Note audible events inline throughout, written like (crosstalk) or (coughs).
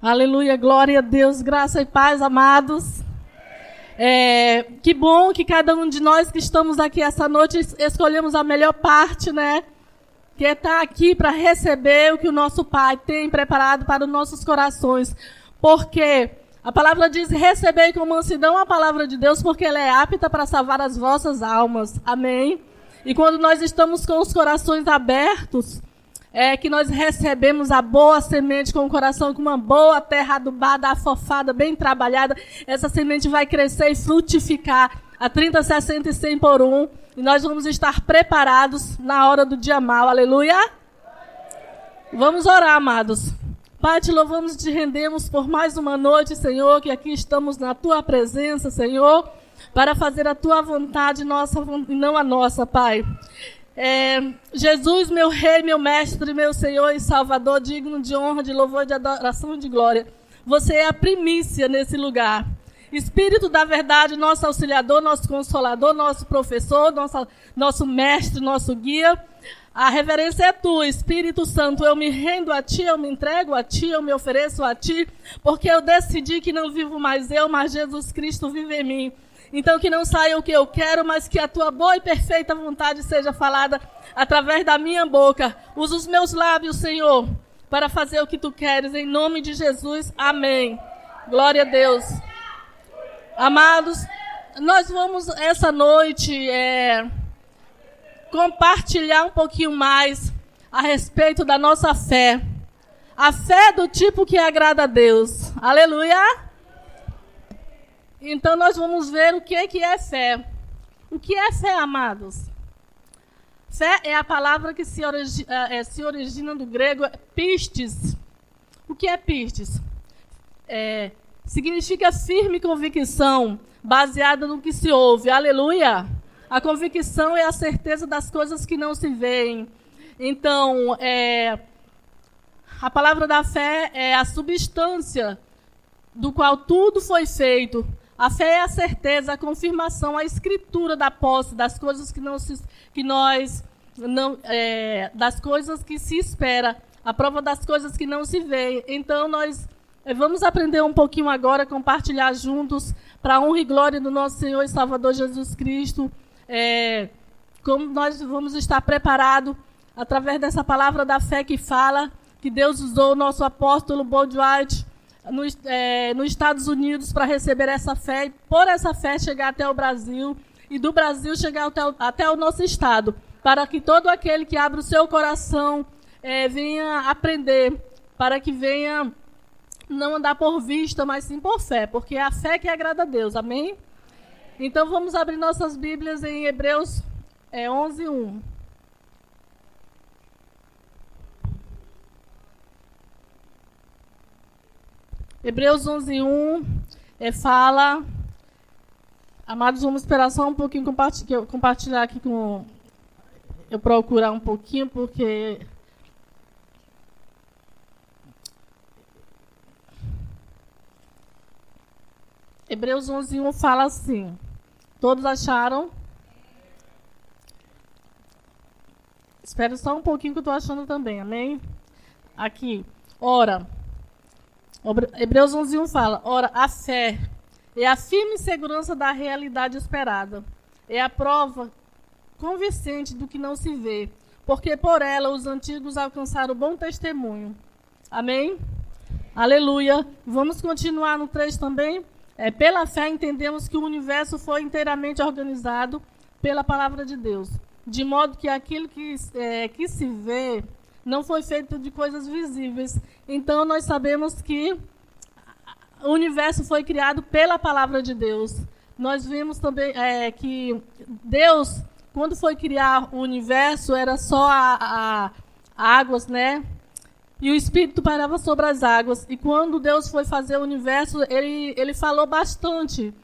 Aleluia, glória a Deus, graça e paz, amados. É, que bom que cada um de nós que estamos aqui essa noite escolhemos a melhor parte, né? Que é estar aqui para receber o que o nosso Pai tem preparado para os nossos corações. Porque a palavra diz: recebei com mansidão a palavra de Deus, porque ela é apta para salvar as vossas almas. Amém? E quando nós estamos com os corações abertos, é que nós recebemos a boa semente com o coração, com uma boa terra adubada, afofada, bem trabalhada. Essa semente vai crescer e frutificar a 30, 60 e 100 por um. E nós vamos estar preparados na hora do dia mal. Aleluia! Vamos orar, amados. Pai, te louvamos e te rendemos por mais uma noite, Senhor, que aqui estamos na tua presença, Senhor, para fazer a tua vontade nossa, e não a nossa, Pai. É, Jesus, meu Rei, meu Mestre, meu Senhor e Salvador, digno de honra, de louvor, de adoração e de glória. Você é a primícia nesse lugar. Espírito da verdade, nosso auxiliador, nosso consolador, nosso professor, nosso, nosso mestre, nosso guia. A reverência é tua, Espírito Santo. Eu me rendo a ti, eu me entrego a ti, eu me ofereço a ti, porque eu decidi que não vivo mais eu, mas Jesus Cristo vive em mim. Então, que não saia o que eu quero, mas que a tua boa e perfeita vontade seja falada através da minha boca. Usa os meus lábios, Senhor, para fazer o que tu queres. Em nome de Jesus, amém. Glória a Deus. Amados, nós vamos essa noite é, compartilhar um pouquinho mais a respeito da nossa fé. A fé do tipo que agrada a Deus. Aleluia! Então nós vamos ver o que é, que é fé. O que é fé, amados? Fé é a palavra que se, origi é, se origina do grego pistes. O que é pistes? É, significa firme convicção, baseada no que se ouve. Aleluia! A convicção é a certeza das coisas que não se veem. Então, é, a palavra da fé é a substância do qual tudo foi feito, a fé é a certeza, a confirmação, a escritura da posse das coisas que, não se, que nós não, é, das coisas que se espera, a prova das coisas que não se vê. Então nós é, vamos aprender um pouquinho agora, compartilhar juntos para a honra e glória do nosso Senhor e Salvador Jesus Cristo. É, como nós vamos estar preparados através dessa palavra da fé que fala, que Deus usou o nosso apóstolo Bold White no, é, nos Estados Unidos para receber essa fé e, por essa fé, chegar até o Brasil e do Brasil chegar até o, até o nosso estado, para que todo aquele que abre o seu coração é, venha aprender, para que venha não andar por vista, mas sim por fé, porque é a fé que agrada a Deus, amém? Então vamos abrir nossas Bíblias em Hebreus é, 11, 1. Hebreus 11, 1 é, fala. Amados, vamos esperar só um pouquinho compartilhar, compartilhar aqui com. Eu procurar um pouquinho, porque. Hebreus 11, 1 fala assim. Todos acharam? Espera só um pouquinho que eu estou achando também, amém? Aqui. Ora, Hebreus 11:1 fala: Ora, a fé é a firme segurança da realidade esperada. É a prova convincente do que não se vê, porque por ela os antigos alcançaram bom testemunho. Amém? Aleluia. Vamos continuar no 3 também. É, pela fé entendemos que o universo foi inteiramente organizado pela palavra de Deus, de modo que aquilo que, é, que se vê não foi feito de coisas visíveis. Então nós sabemos que o universo foi criado pela palavra de Deus. Nós vimos também é, que Deus, quando foi criar o universo, era só a, a, águas, né? E o Espírito parava sobre as águas. E quando Deus foi fazer o universo, ele, ele falou bastante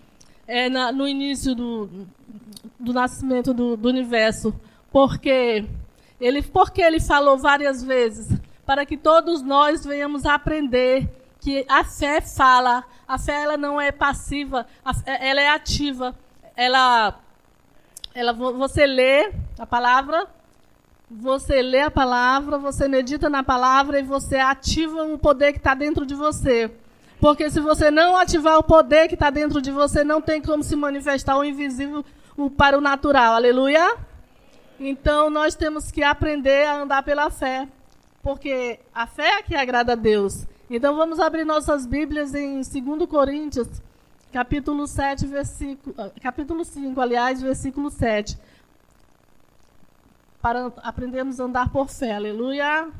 é, na, no início do, do nascimento do, do universo. Porque ele, porque ele falou várias vezes? Para que todos nós venhamos aprender que a fé fala, a fé ela não é passiva, ela é ativa. Ela, ela, você lê a palavra, você lê a palavra, você medita na palavra e você ativa o poder que está dentro de você. Porque se você não ativar o poder que está dentro de você, não tem como se manifestar o invisível para o natural. Aleluia? Então nós temos que aprender a andar pela fé. Porque a fé é que agrada a Deus. Então vamos abrir nossas Bíblias em 2 Coríntios, capítulo 7, versículo, ah, capítulo 5, aliás, versículo 7 para aprendermos a andar por fé. Aleluia.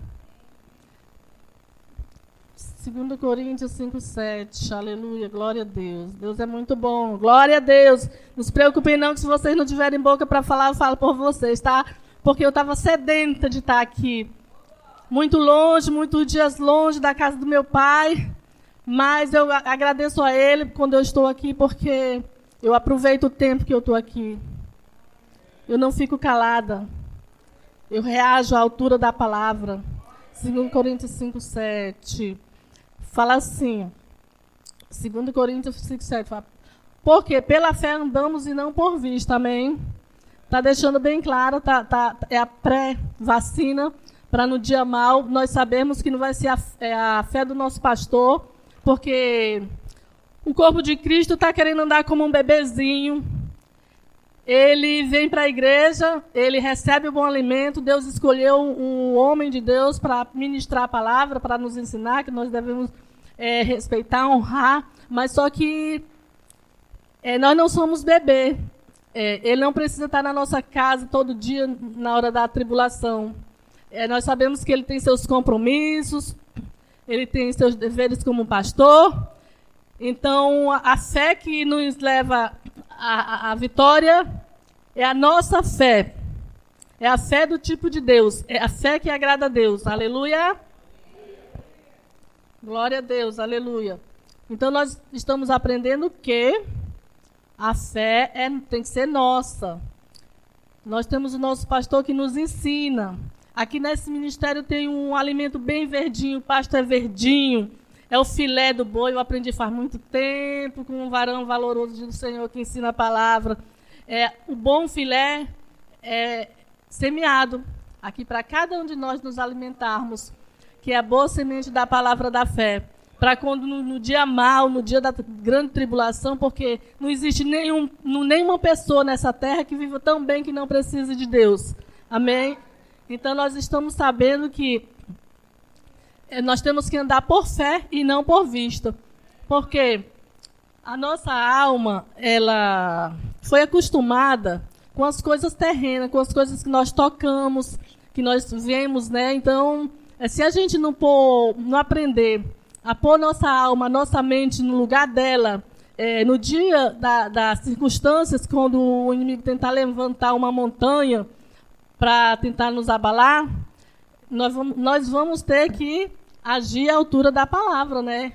2 Coríntios 5, 7. Aleluia. Glória a Deus. Deus é muito bom. Glória a Deus. Não se preocupem não que se vocês não tiverem boca para falar, eu falo por vocês, tá? Porque eu estava sedenta de estar aqui. Muito longe, muitos dias longe da casa do meu pai. Mas eu agradeço a ele quando eu estou aqui, porque eu aproveito o tempo que eu estou aqui. Eu não fico calada. Eu reajo à altura da palavra. 2 Coríntios 5, 7. Fala assim. 2 Coríntios 5, 7. Fala, Porque pela fé andamos e não por vista. Amém? Está deixando bem claro, tá, tá, é a pré-vacina, para no dia mal nós sabemos que não vai ser a, é a fé do nosso pastor, porque o corpo de Cristo está querendo andar como um bebezinho, ele vem para a igreja, ele recebe o bom alimento. Deus escolheu um homem de Deus para ministrar a palavra, para nos ensinar que nós devemos é, respeitar, honrar. Mas só que é, nós não somos bebê. É, ele não precisa estar na nossa casa todo dia na hora da tribulação. É, nós sabemos que ele tem seus compromissos, ele tem seus deveres como pastor. Então, a fé que nos leva a, a, vitória é a nossa fé. É a fé do tipo de Deus. É a fé que agrada a Deus. Aleluia. Glória a Deus. Aleluia. Então nós estamos aprendendo que a fé é, tem que ser nossa. Nós temos o nosso pastor que nos ensina. Aqui nesse ministério tem um alimento bem verdinho, o pasto é verdinho. É o filé do boi, eu aprendi faz muito tempo com um varão valoroso do Senhor que ensina a palavra. É, o bom filé é semeado aqui para cada um de nós nos alimentarmos, que é a boa semente da palavra da fé. Para quando no, no, dia mal, no dia da grande tribulação, porque não existe nenhum, nenhuma pessoa nessa terra que viva tão bem que não precise de Deus. Amém? Então nós estamos sabendo que é, nós temos que andar por fé e não por vista. Porque a nossa alma, ela foi acostumada com as coisas terrenas, com as coisas que nós tocamos, que nós vemos, né? Então, se a gente não pôr, não aprender a pôr nossa alma, nossa mente no lugar dela, é, no dia da, das circunstâncias, quando o inimigo tentar levantar uma montanha para tentar nos abalar, nós vamos, nós vamos ter que agir à altura da palavra, né?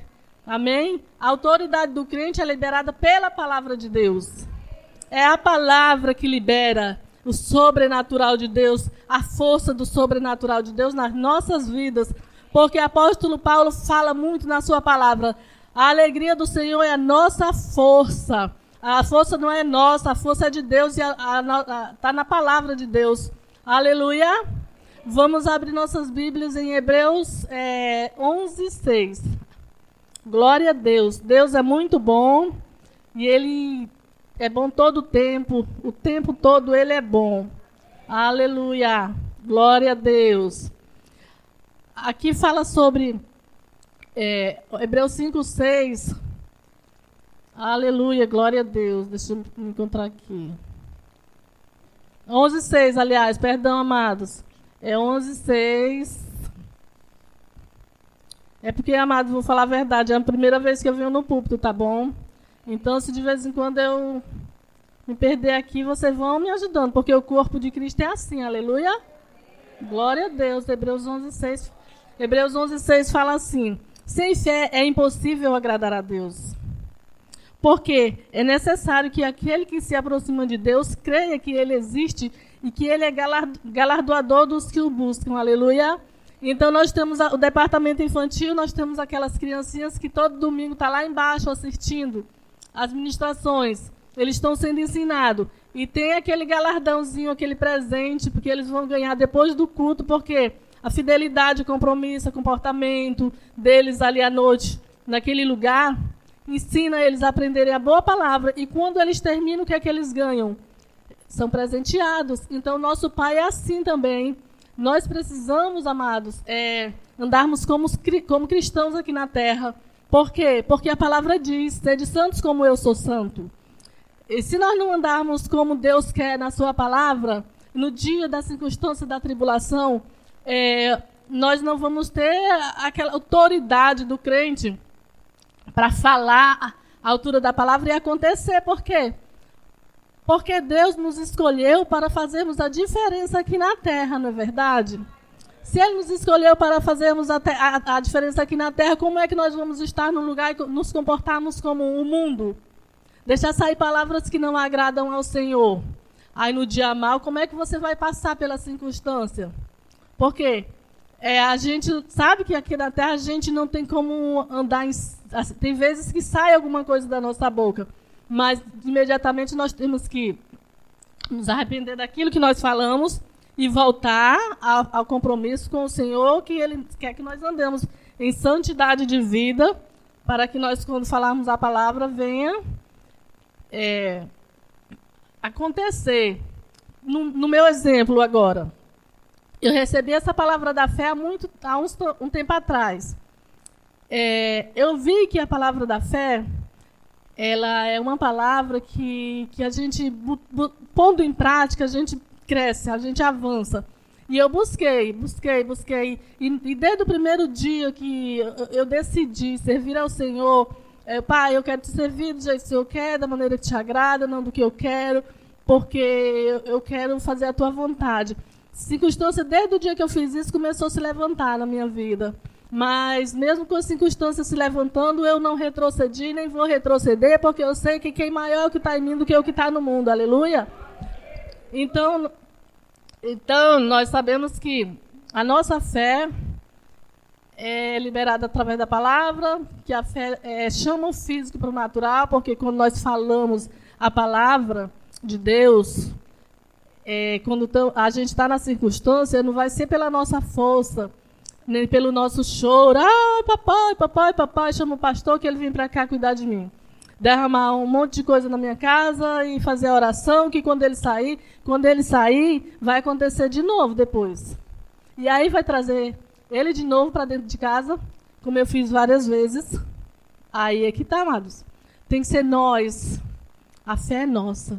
Amém? A autoridade do crente é liberada pela palavra de Deus. É a palavra que libera o sobrenatural de Deus, a força do sobrenatural de Deus nas nossas vidas. Porque o apóstolo Paulo fala muito na sua palavra. A alegria do Senhor é a nossa força. A força não é nossa, a força é de Deus e está na palavra de Deus. Aleluia. Vamos abrir nossas Bíblias em Hebreus é, 11, 6. Glória a Deus. Deus é muito bom e Ele é bom todo o tempo. O tempo todo Ele é bom. Aleluia. Glória a Deus. Aqui fala sobre é, Hebreus 5, 6. Aleluia. Glória a Deus. Deixa eu me encontrar aqui. 11, 6, aliás. Perdão, amados. É 11, 6. É porque, amado, vou falar a verdade, é a primeira vez que eu venho no púlpito, tá bom? Então, se de vez em quando eu me perder aqui, vocês vão me ajudando, porque o corpo de Cristo é assim, aleluia. Glória a Deus, Hebreus 11, 6. Hebreus 11, 6 fala assim: Sem fé é impossível agradar a Deus. Porque é necessário que aquele que se aproxima de Deus creia que ele existe e que ele é galardoador dos que o buscam. Aleluia. Então nós temos o departamento infantil, nós temos aquelas criancinhas que todo domingo estão tá lá embaixo assistindo as ministrações. Eles estão sendo ensinados. e tem aquele galardãozinho, aquele presente, porque eles vão ganhar depois do culto, porque a fidelidade, compromisso, comportamento deles ali à noite, naquele lugar, ensina eles a aprenderem a boa palavra. E quando eles terminam, o que é que eles ganham? São presenteados. Então, nosso Pai é assim também. Nós precisamos, amados, é, andarmos como, como cristãos aqui na terra. Por quê? Porque a palavra diz: sede santos como eu sou santo. E se nós não andarmos como Deus quer na sua palavra, no dia da circunstância da tribulação, é, nós não vamos ter aquela autoridade do crente para falar a altura da palavra e acontecer. Por quê? Porque Deus nos escolheu para fazermos a diferença aqui na terra, não é verdade? Se Ele nos escolheu para fazermos a, a, a diferença aqui na terra, como é que nós vamos estar no lugar e nos comportarmos como o mundo? Deixar sair palavras que não agradam ao Senhor. Aí no dia mal, como é que você vai passar pela circunstância? Porque é, a gente sabe que aqui na Terra a gente não tem como andar em. Tem vezes que sai alguma coisa da nossa boca, mas imediatamente nós temos que nos arrepender daquilo que nós falamos e voltar ao, ao compromisso com o Senhor, que Ele quer que nós andemos em santidade de vida, para que nós, quando falarmos a palavra, venha é, acontecer. No, no, meu exemplo agora, eu recebi essa palavra da fé há, muito, há uns, um tempo atrás. É, eu vi que a palavra da fé ela é uma palavra que, que a gente, pondo em prática, a gente cresce, a gente avança. E eu busquei, busquei, busquei. E, e desde o primeiro dia que eu, eu decidi servir ao Senhor, é, pai, eu quero te servir do jeito que eu quero, da maneira que te agrada, não do que eu quero, porque eu quero fazer a tua vontade. Circunstância, desde o dia que eu fiz isso, começou a se levantar na minha vida. Mas, mesmo com as circunstâncias se levantando, eu não retrocedi, nem vou retroceder, porque eu sei que quem maior é o que está em mim do que o que está no mundo. Aleluia? Então, então, nós sabemos que a nossa fé é liberada através da palavra, que a fé é, chama o físico para o natural, porque quando nós falamos a palavra de Deus, é, quando a gente está na circunstância, não vai ser pela nossa força, nem pelo nosso choro. Ah, papai, papai, papai, chama o pastor que ele vem para cá cuidar de mim. Derramar um monte de coisa na minha casa e fazer a oração, que quando ele sair, quando ele sair, vai acontecer de novo depois. E aí vai trazer ele de novo para dentro de casa, como eu fiz várias vezes. Aí é que tá, amados. Tem que ser nós. A fé é nossa.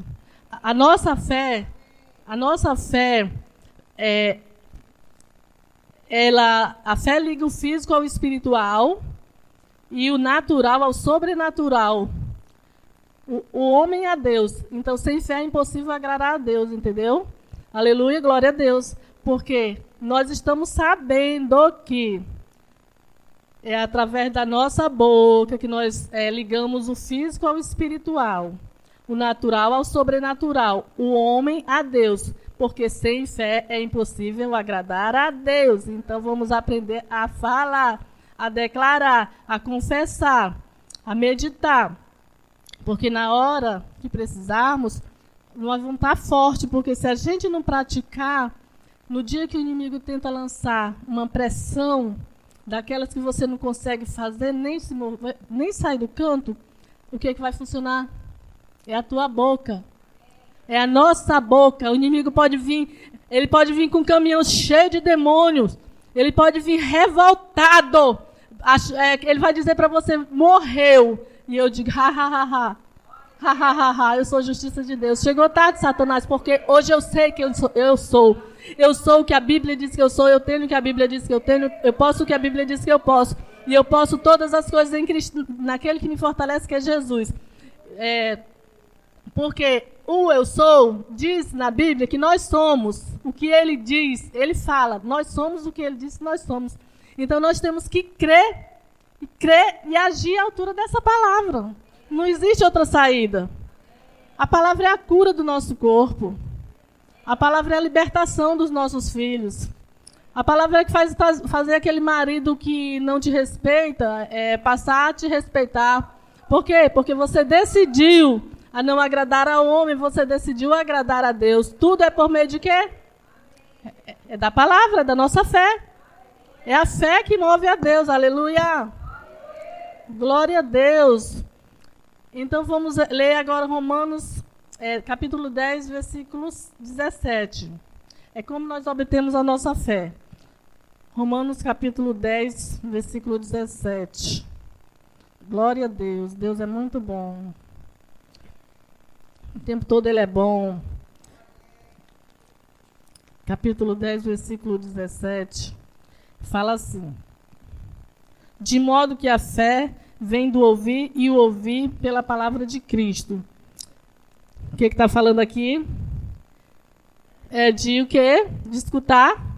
A, nossa fé, a nossa fé é ela, a fé liga o físico ao espiritual e o natural ao sobrenatural. O, homem a Deus. Então, sem fé é impossível agradar a Deus, entendeu? Aleluia, glória a Deus. Porque nós estamos sabendo que é através da nossa boca que nós é, ligamos o físico ao espiritual, o natural ao sobrenatural, o homem a Deus, porque sem fé é impossível agradar a Deus. Então vamos aprender a falar, a declarar, a confessar, a meditar, porque na hora que precisarmos, nós vamos estar forte, porque se a gente não praticar, no dia que o inimigo tenta lançar uma pressão daquelas que você não consegue fazer, nem, se mover, nem sair do canto, o que, é que vai funcionar? É a tua boca. É a nossa boca. O inimigo pode vir, ele pode vir com um caminhão cheio de demônios. Ele pode vir revoltado. É, ele vai dizer para você, morreu. E eu digo, ha, ha, ha, ha. Ha, ha, ha, ha. Eu sou justiça de Deus. Chegou tarde, Satanás, porque hoje eu sei que eu sou. Eu sou. Eu sou o que a Bíblia diz que eu sou, eu tenho o que a Bíblia diz que eu tenho, eu posso o que a Bíblia diz que eu posso. E eu posso todas as coisas em Cristo, naquele que me fortalece, que é Jesus. É, porque o eu sou diz na Bíblia que nós somos o que ele diz, ele fala, nós somos o que ele diz que nós somos. Então nós temos que crer, e crer e agir à altura dessa palavra. Não existe outra saída. A palavra é a cura do nosso corpo. A palavra é a libertação dos nossos filhos. A palavra é que faz fazer aquele marido que não te respeita é, passar a te respeitar. Por quê? Porque você decidiu a não agradar ao homem, você decidiu agradar a Deus. Tudo é por meio de quê? É, é da palavra, é da nossa fé. É a fé que move a Deus, aleluia. Glória a Deus. Então vamos ler agora Romanos, é, capítulo 10, versículos 17. É como nós obtemos a nossa fé. Romanos capítulo 10, versículo 17. Glória a Deus, Deus é muito bom. O tempo todo ele é bom. Capítulo 10, versículo 17. Fala assim: De modo que a fé vem do ouvir e o ouvir pela palavra de Cristo. O que está falando aqui? É de o quê? De escutar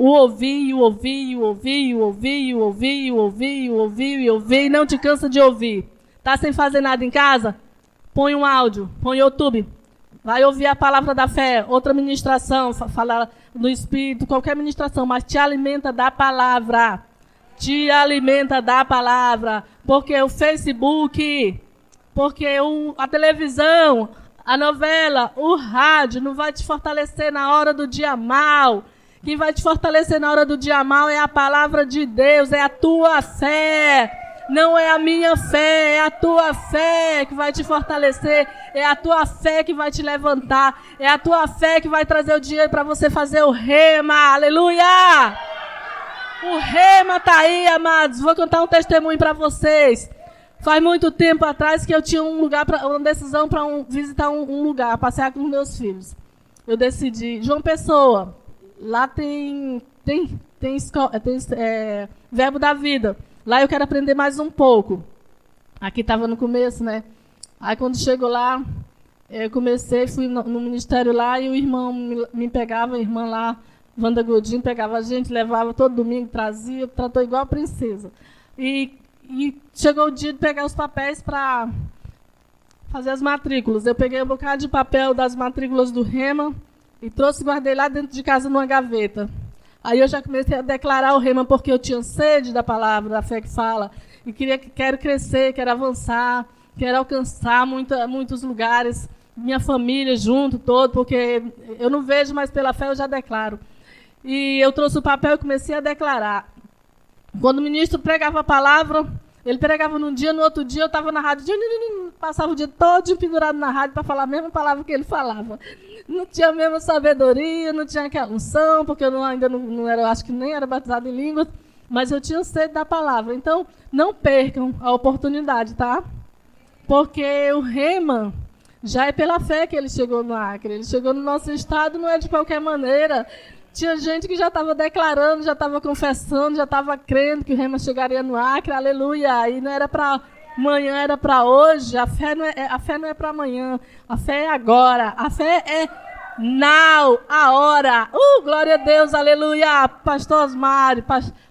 o ouvir, o ouvir, o ouvir, o ouvir, o ouvir, o ouvir, o ouvir, e ouvir, não te cansa de ouvir. Tá sem fazer nada em casa? Põe um áudio, põe YouTube. Vai ouvir a palavra da fé, outra ministração, falar no Espírito, qualquer ministração, mas te alimenta da palavra. Te alimenta da palavra. Porque o Facebook, porque o, a televisão, a novela, o rádio não vai te fortalecer na hora do dia mal. Quem vai te fortalecer na hora do dia mal é a palavra de Deus, é a tua fé. Não é a minha fé, é a tua fé que vai te fortalecer, é a tua fé que vai te levantar, é a tua fé que vai trazer o dinheiro para você fazer o rema. Aleluia! O rema tá aí, amados. Vou contar um testemunho para vocês. Faz muito tempo atrás que eu tinha um lugar para uma decisão para um, visitar um, um lugar, passear com meus filhos. Eu decidi, João Pessoa, Lá tem tem tem, tem é, verbo da vida. Lá eu quero aprender mais um pouco. Aqui estava no começo, né? Aí quando chegou lá, eu comecei, fui no, no ministério lá e o irmão me, me, pegava, a irmã lá, Wanda Godinho, pegava a gente, levava todo domingo, trazia, tratou igual a princesa. E, e chegou o dia de pegar os papéis para fazer as matrículas. Eu peguei um bocado de papel das matrículas do Rema, e trouxe e guardei lá dentro de casa numa gaveta. Aí eu já comecei a declarar o rema porque eu tinha sede da palavra, da fé que fala. E queria, quero crescer, quero avançar, quero alcançar muita, muitos lugares, minha família junto, todo, porque eu não vejo, mas pela fé eu já declaro. E eu trouxe o papel e comecei a declarar. Quando o ministro pregava a palavra, ele pregava num dia, no outro dia eu estava na rádio, passava o dia todo pendurado na rádio para falar a mesma palavra que ele falava. Não tinha a mesma sabedoria, não tinha aquela unção, porque eu não, ainda não, não era, acho que nem era batizado em línguas, mas eu tinha sede da palavra. Então, não percam a oportunidade, tá? Porque o rema já é pela fé que ele chegou no Acre. Ele chegou no nosso estado, não é de qualquer maneira. Tinha gente que já estava declarando, já estava confessando, já estava crendo que o Rema chegaria no Acre, aleluia. E não era para amanhã, era para hoje. A fé não é, a fé não é para amanhã, a fé é agora. A fé é now, a hora. Uh, glória a Deus, aleluia. Pastor Osmar,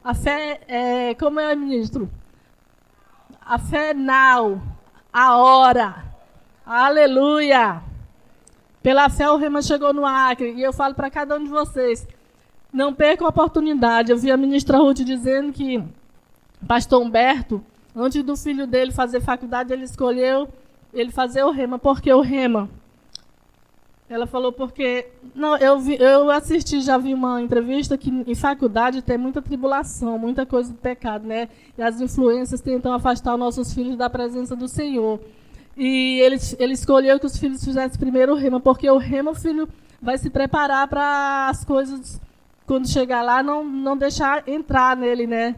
a fé é, como é, ministro? A fé é now, a hora. Aleluia. Pela fé, o Rema chegou no Acre. E eu falo para cada um de vocês: não percam a oportunidade. Eu vi a ministra Ruth dizendo que pastor Humberto, antes do filho dele fazer faculdade, ele escolheu ele fazer o Rema. Por que o Rema? Ela falou porque. Não, eu, vi, eu assisti, já vi uma entrevista que em faculdade tem muita tribulação, muita coisa do pecado, né? E as influências tentam afastar os nossos filhos da presença do Senhor. E ele, ele escolheu que os filhos fizessem primeiro o rema, porque o rema, o filho vai se preparar para as coisas, quando chegar lá, não, não deixar entrar nele, né?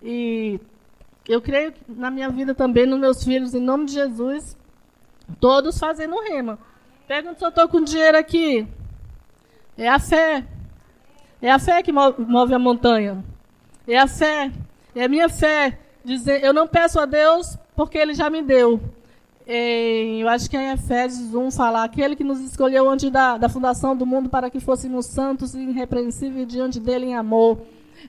E eu creio na minha vida também, nos meus filhos, em nome de Jesus, todos fazendo rema. Pergunta se eu estou com dinheiro aqui. É a fé. É a fé que move a montanha. É a fé. É a minha fé. Dizer, eu não peço a Deus porque Ele já me deu em, eu acho que é em Efésios 1 falar, aquele que nos escolheu antes da, da fundação do mundo para que fôssemos santos e irrepreensíveis diante dele em amor.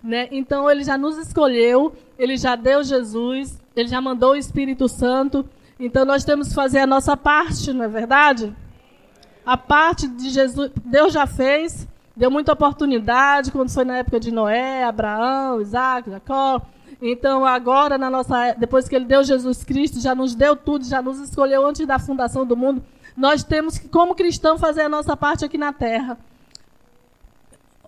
Né? Então ele já nos escolheu, ele já deu Jesus, ele já mandou o Espírito Santo. Então nós temos que fazer a nossa parte, não é verdade? A parte de Jesus, Deus já fez, deu muita oportunidade, quando foi na época de Noé, Abraão, Isaac, Jacó. Então, agora, na nossa, depois que ele deu Jesus Cristo, já nos deu tudo, já nos escolheu antes da fundação do mundo, nós temos que, como cristão, fazer a nossa parte aqui na terra.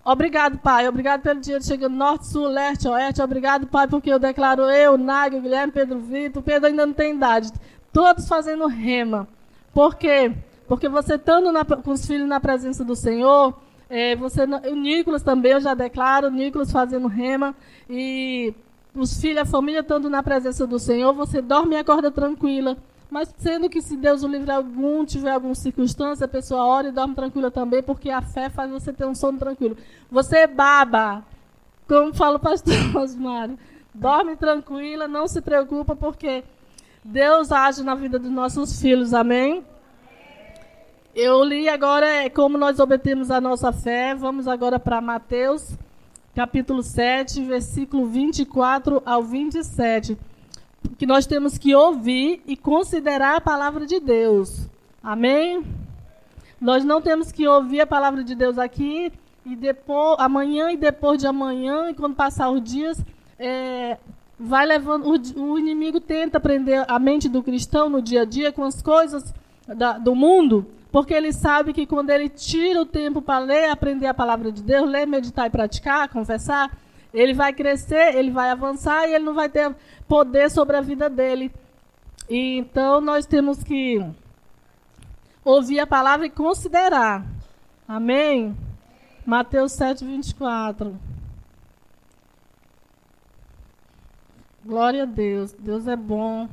Obrigado, Pai. Obrigado pelo dia de chegando norte, sul, leste, oeste. Obrigado, Pai, porque eu declaro eu, Nágio, Guilherme, Pedro Vitor. Pedro ainda não tem idade. Todos fazendo rema. Por quê? Porque você estando na, com os filhos na presença do Senhor, é, você, o Nicolas também, eu já declaro, o Nicolas fazendo rema. E os filhos, a família estando na presença do Senhor, você dorme e acorda tranquila. Mas sendo que se Deus o livre algum, tiver alguma circunstância, a pessoa ora e dorme tranquila também, porque a fé faz você ter um sono tranquilo. Você baba, como fala o pastor (laughs) Osmário, dorme tranquila, não se preocupa, porque Deus age na vida dos nossos filhos, amém? Eu li agora é, como nós obtemos a nossa fé. Vamos agora para Mateus, capítulo 7, versículo 24 ao 27 que nós temos que ouvir e considerar a palavra de Deus. Amém? Nós não temos que ouvir a palavra de Deus aqui e depois, amanhã e depois de amanhã, e quando passar os dias, é, vai levando. O, o, inimigo tenta prender a mente do cristão no dia a dia com as coisas da, do mundo, porque ele sabe que quando ele tira o tempo para ler, aprender a palavra de Deus, ler, meditar e praticar, confessar, ele vai crescer, ele vai avançar e ele não vai ter poder sobre a vida dele. E, então nós temos que ouvir a palavra e considerar. Amém? Mateus 7, 24. Glória a Deus. Deus é bom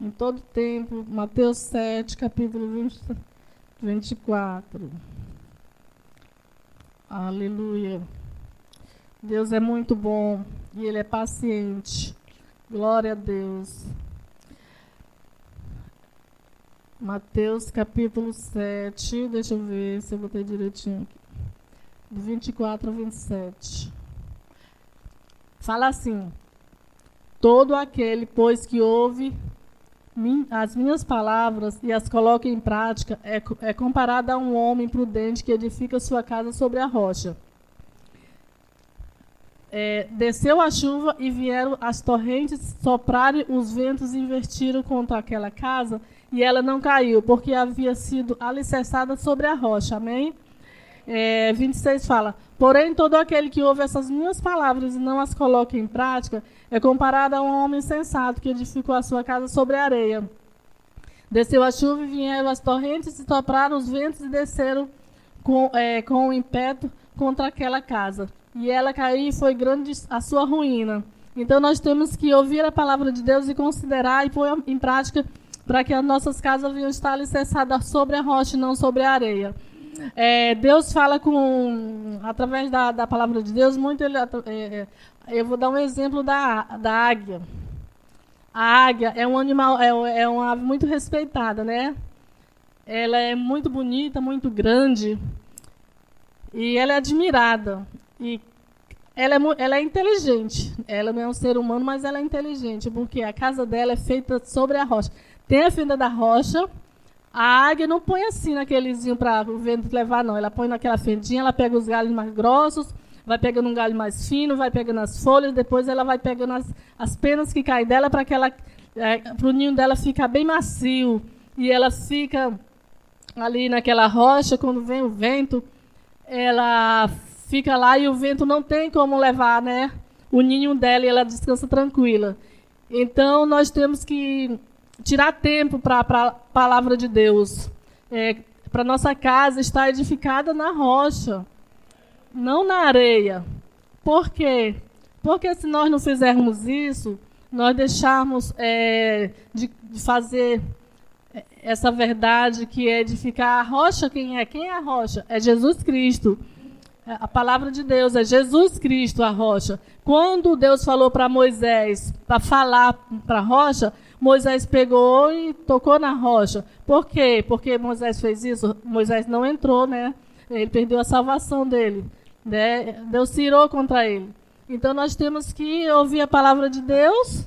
em todo tempo. Mateus 7, capítulo 20, 24. Aleluia. Deus é muito bom e Ele é paciente. Glória a Deus. Mateus capítulo 7, deixa eu ver se eu botei direitinho aqui. Do 24 ao 27. Fala assim: Todo aquele, pois, que ouve as minhas palavras e as coloca em prática, é, é comparado a um homem prudente que edifica sua casa sobre a rocha é, desceu a chuva e vieram as torrentes, sopraram os ventos invertiram contra aquela casa e ela não caiu, porque havia sido alicerçada sobre a rocha. Amém? É, 26 fala: Porém, todo aquele que ouve essas minhas palavras e não as coloca em prática é comparado a um homem sensato que edificou a sua casa sobre a areia. Desceu a chuva e vieram as torrentes, e sopraram os ventos e desceram com, é, com o impeto contra aquela casa e ela caiu e foi grande a sua ruína. Então nós temos que ouvir a palavra de Deus e considerar e pôr em prática para que as nossas casas venham estar alicerçadas sobre a rocha e não sobre a areia. É, Deus fala com através da, da palavra de Deus muito. Ele, é, é, eu vou dar um exemplo da, da águia. A águia é um animal, é, é uma ave muito respeitada, né? Ela é muito bonita, muito grande e ela é admirada. E ela é, ela é inteligente. Ela não é um ser humano, mas ela é inteligente, porque a casa dela é feita sobre a rocha. Tem a fenda da rocha. A águia não põe assim naquelezinho para o vento levar, não. Ela põe naquela fendinha, ela pega os galhos mais grossos, vai pegando um galho mais fino, vai pegando as folhas, depois ela vai pegando as, as penas que caem dela para que ela, é, o ninho dela ficar bem macio. E ela fica ali naquela rocha, quando vem o vento, ela fica lá e o vento não tem como levar, né? O ninho dela e ela descansa tranquila. Então nós temos que tirar tempo para a palavra de Deus. É, para nossa casa estar edificada na rocha, não na areia. Por quê? Porque se nós não fizermos isso, nós deixarmos é, de, fazer essa verdade que é edificar a rocha, quem é? Quem é a rocha? É Jesus Cristo. É, a palavra de Deus é Jesus Cristo, a rocha. Quando Deus falou para Moisés para falar para a rocha, Moisés pegou e tocou na rocha. Por quê? Porque Moisés fez isso? Moisés não entrou, né? Ele perdeu a salvação dele. Né? Deus tirou contra ele. Então nós temos que ouvir a palavra de Deus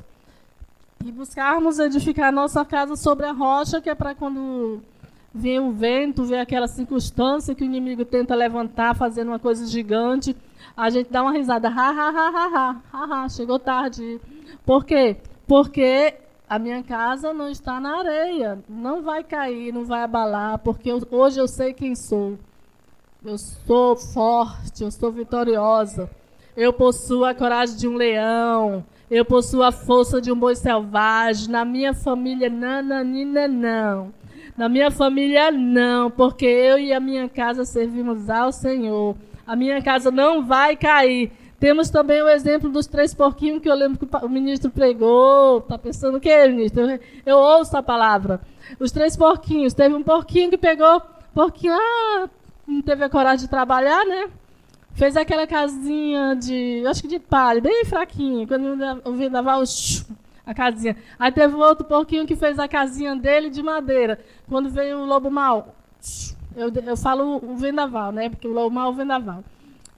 e buscarmos edificar a nossa casa sobre a rocha, que é para quando vem o vento, vem aquela circunstância que o inimigo tenta levantar, fazendo uma coisa gigante, a gente dá uma risada, ha, ha, ha, ha, ha, ha, ha chegou tarde. Por quê? Porque a minha casa não está na areia, não vai cair, não vai abalar, porque eu, hoje eu sei quem sou. Eu sou forte, eu sou vitoriosa. Eu possuo a coragem de um leão. Eu possuo a força de um boi selvagem. Na minha família, nananina, não. Na minha família, não, porque eu e a minha casa servimos ao Senhor. A minha casa não vai cair. Temos também o exemplo dos três porquinhos que eu lembro que o ministro pregou. Está pensando o quê, ministro? Eu, ouço a palavra. Os três porquinhos. Teve um porquinho que pegou. Porquinho, ah, não teve a coragem de trabalhar, né? Fez aquela casinha de, acho que de palha, bem fraquinha. Quando o vendaval, a casinha. Aí teve outro porquinho que fez a casinha dele de madeira. Quando veio o lobo mau, eu, eu falo o vendaval, né? Porque o lobo mau é o vendaval.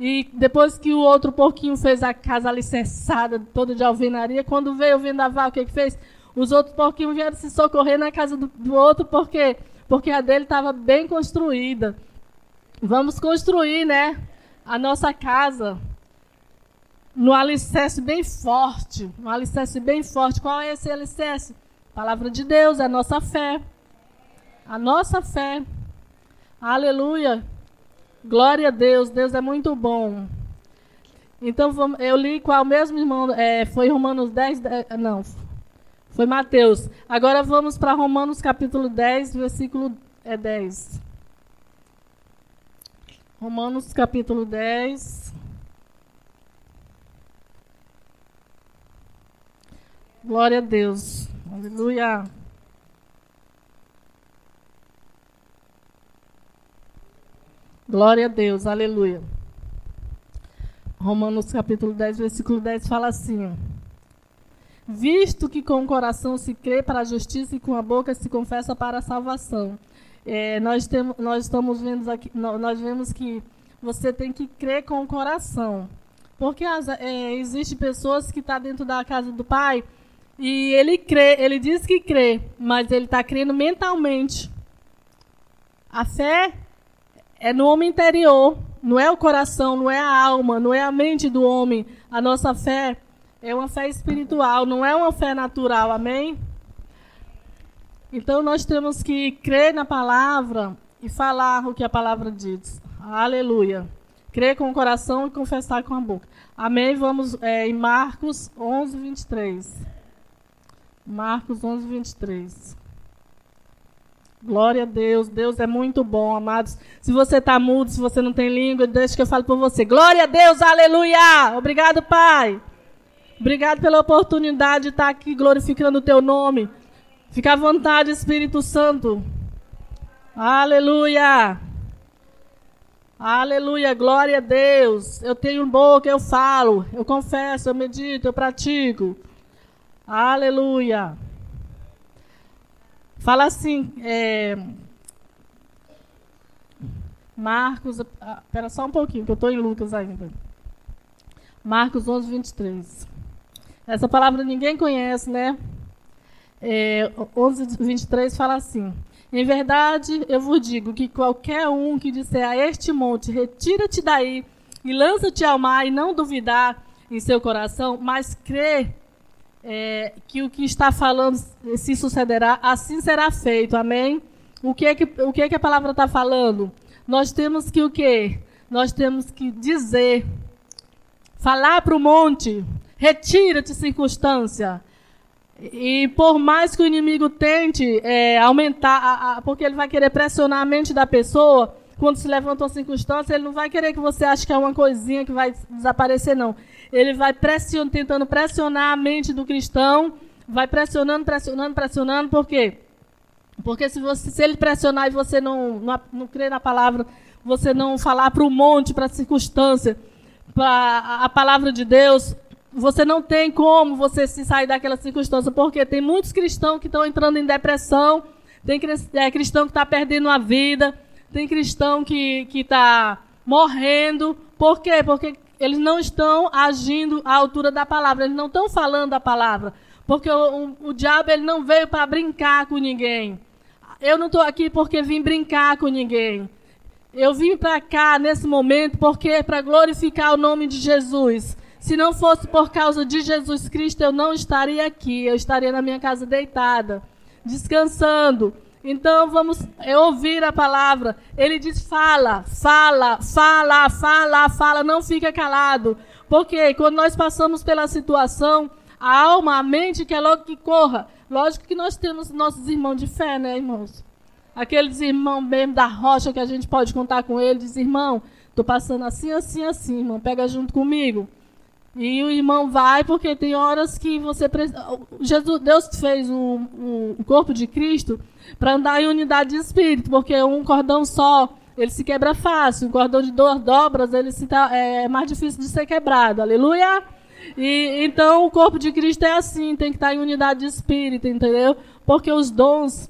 E depois que o outro porquinho fez a casa alicerçada, toda de alvenaria, quando veio o vendaval, o que, que fez? Os outros porquinhos vieram se socorrer na casa do, do outro, por quê? Porque a dele estava bem construída. Vamos construir, né? A nossa casa no alicerce bem forte. Um alicerce bem forte. Qual é esse alicerce? Palavra de Deus, a nossa fé. A nossa fé. Aleluia. Glória a Deus. Deus é muito bom. Então, eu li qual mesmo irmão? É, foi Romanos 10, 10. Não, foi Mateus. Agora vamos para Romanos capítulo 10, versículo é, 10. Romanos capítulo 10. Glória a Deus. Aleluia. Glória a Deus. Aleluia. Romanos capítulo 10, versículo 10 fala assim: Visto que com o coração se crê para a justiça e com a boca se confessa para a salvação. É, nós, temos, nós estamos vendo aqui, nós vemos que você tem que crer com o coração. Porque as, é, existe pessoas que estão tá dentro da casa do pai e ele crê, ele diz que crê, mas ele está crendo mentalmente. A fé é no homem interior, não é o coração, não é a alma, não é a mente do homem. A nossa fé é uma fé espiritual, não é uma fé natural, amém? Então nós temos que crer na palavra e falar o que a palavra diz. Aleluia. Crer com o coração e confessar com a boca. Amém? Vamos é, em Marcos 11, 23. Marcos 11, 23. Glória a Deus. Deus é muito bom, amados. Se você está mudo, se você não tem língua, deixa que eu falo por você. Glória a Deus, aleluia. Obrigado, Pai. Obrigado pela oportunidade de estar aqui glorificando o teu nome. Fica à vontade, Espírito Santo. Aleluia. Aleluia, glória a Deus. Eu tenho boca, eu falo, eu confesso, eu medito, eu pratico. Aleluia. Fala assim, é, Marcos, espera só um pouquinho, que eu estou em Lucas ainda. Marcos 11, 23. Essa palavra ninguém conhece, né? é, 11, 23 fala assim: Em verdade, eu vos digo que qualquer um que disser a este monte, retira-te daí e lança-te ao mar, e não duvidar em seu coração, mas crê é, que o que está falando se sucederá, assim será feito. Amém? O que é que, o que, é que a palavra está falando? Nós temos que o quê? Nós temos que dizer, falar para o monte, retira-te circunstância. E por mais que o inimigo tente é, aumentar, a, a, porque ele vai querer pressionar a mente da pessoa, quando se levanta uma circunstância, ele não vai querer que você ache que é uma coisinha que vai desaparecer, não. Ele vai pression, tentando pressionar a mente do cristão, vai pressionando, pressionando, pressionando, por quê? Porque se, você, se ele pressionar e você não, não, não crer na palavra, você não falar para o monte, para a circunstância, para a, palavra de Deus, você não tem como você se sair daquela circunstância, porque tem muitos cristãos que estão entrando em depressão, tem é, cristão que está perdendo a vida, tem cristão que está morrendo. Por quê? Porque eles não estão agindo à altura da palavra, eles não estão falando a palavra. Porque o, o, o diabo ele não veio para brincar com ninguém. Eu não estou aqui porque vim brincar com ninguém. Eu vim para cá nesse momento porque é para glorificar o nome de Jesus. Se não fosse por causa de Jesus Cristo, eu não estaria aqui. Eu estaria na minha casa deitada, descansando. Então vamos ouvir a palavra. Ele diz: fala, fala, fala, fala, fala, não fica calado. Porque quando nós passamos pela situação, a alma, a mente quer logo que corra. Lógico que nós temos nossos irmãos de fé, né, irmãos? Aqueles irmãos mesmo da rocha que a gente pode contar com ele, diz, irmão, estou passando assim, assim, assim, irmão, pega junto comigo. E o irmão vai, porque tem horas que você Jesus, Deus fez o, o corpo de Cristo para andar em unidade de espírito, porque um cordão só ele se quebra fácil, um cordão de duas dobras ele se tá, é mais difícil de ser quebrado. Aleluia! E então o corpo de Cristo é assim, tem que estar em unidade de espírito, entendeu? Porque os dons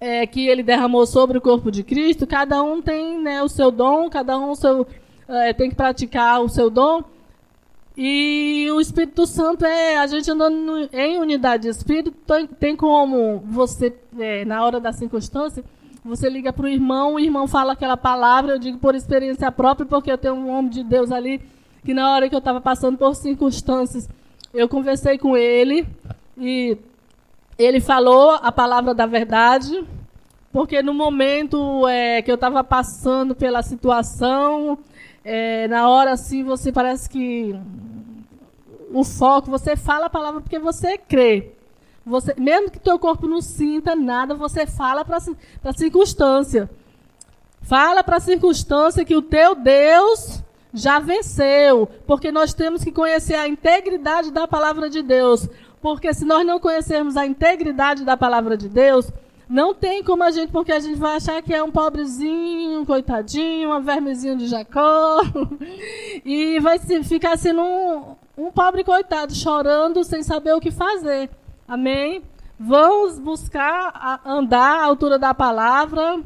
é, que ele derramou sobre o corpo de Cristo, cada um tem né, o seu dom, cada um seu, é, tem que praticar o seu dom. E o Espírito Santo é a gente andando em unidade de espírito, tem, como você, é, na hora da circunstância, você liga para o irmão, o irmão fala aquela palavra, eu digo por experiência própria, porque eu tenho um homem de Deus ali, que na hora que eu estava passando por circunstâncias, eu conversei com ele e ele falou a palavra da verdade, porque no momento é, que eu estava passando pela situação, é, na hora assim, você parece que o foco, você fala a palavra porque você crê. Você, mesmo que teu corpo não sinta nada, você fala para a circunstância. Fala para a circunstância que o teu Deus já venceu, porque nós temos que conhecer a integridade da palavra de Deus. Porque se nós não conhecermos a integridade da palavra de Deus, não tem como a gente, porque a gente vai achar que é um pobrezinho, um coitadinho, um vermezinho de Jacó. (laughs) e vai ficar sendo um, um pobre coitado, chorando sem saber o que fazer. Amém? Vamos buscar andar à altura da palavra,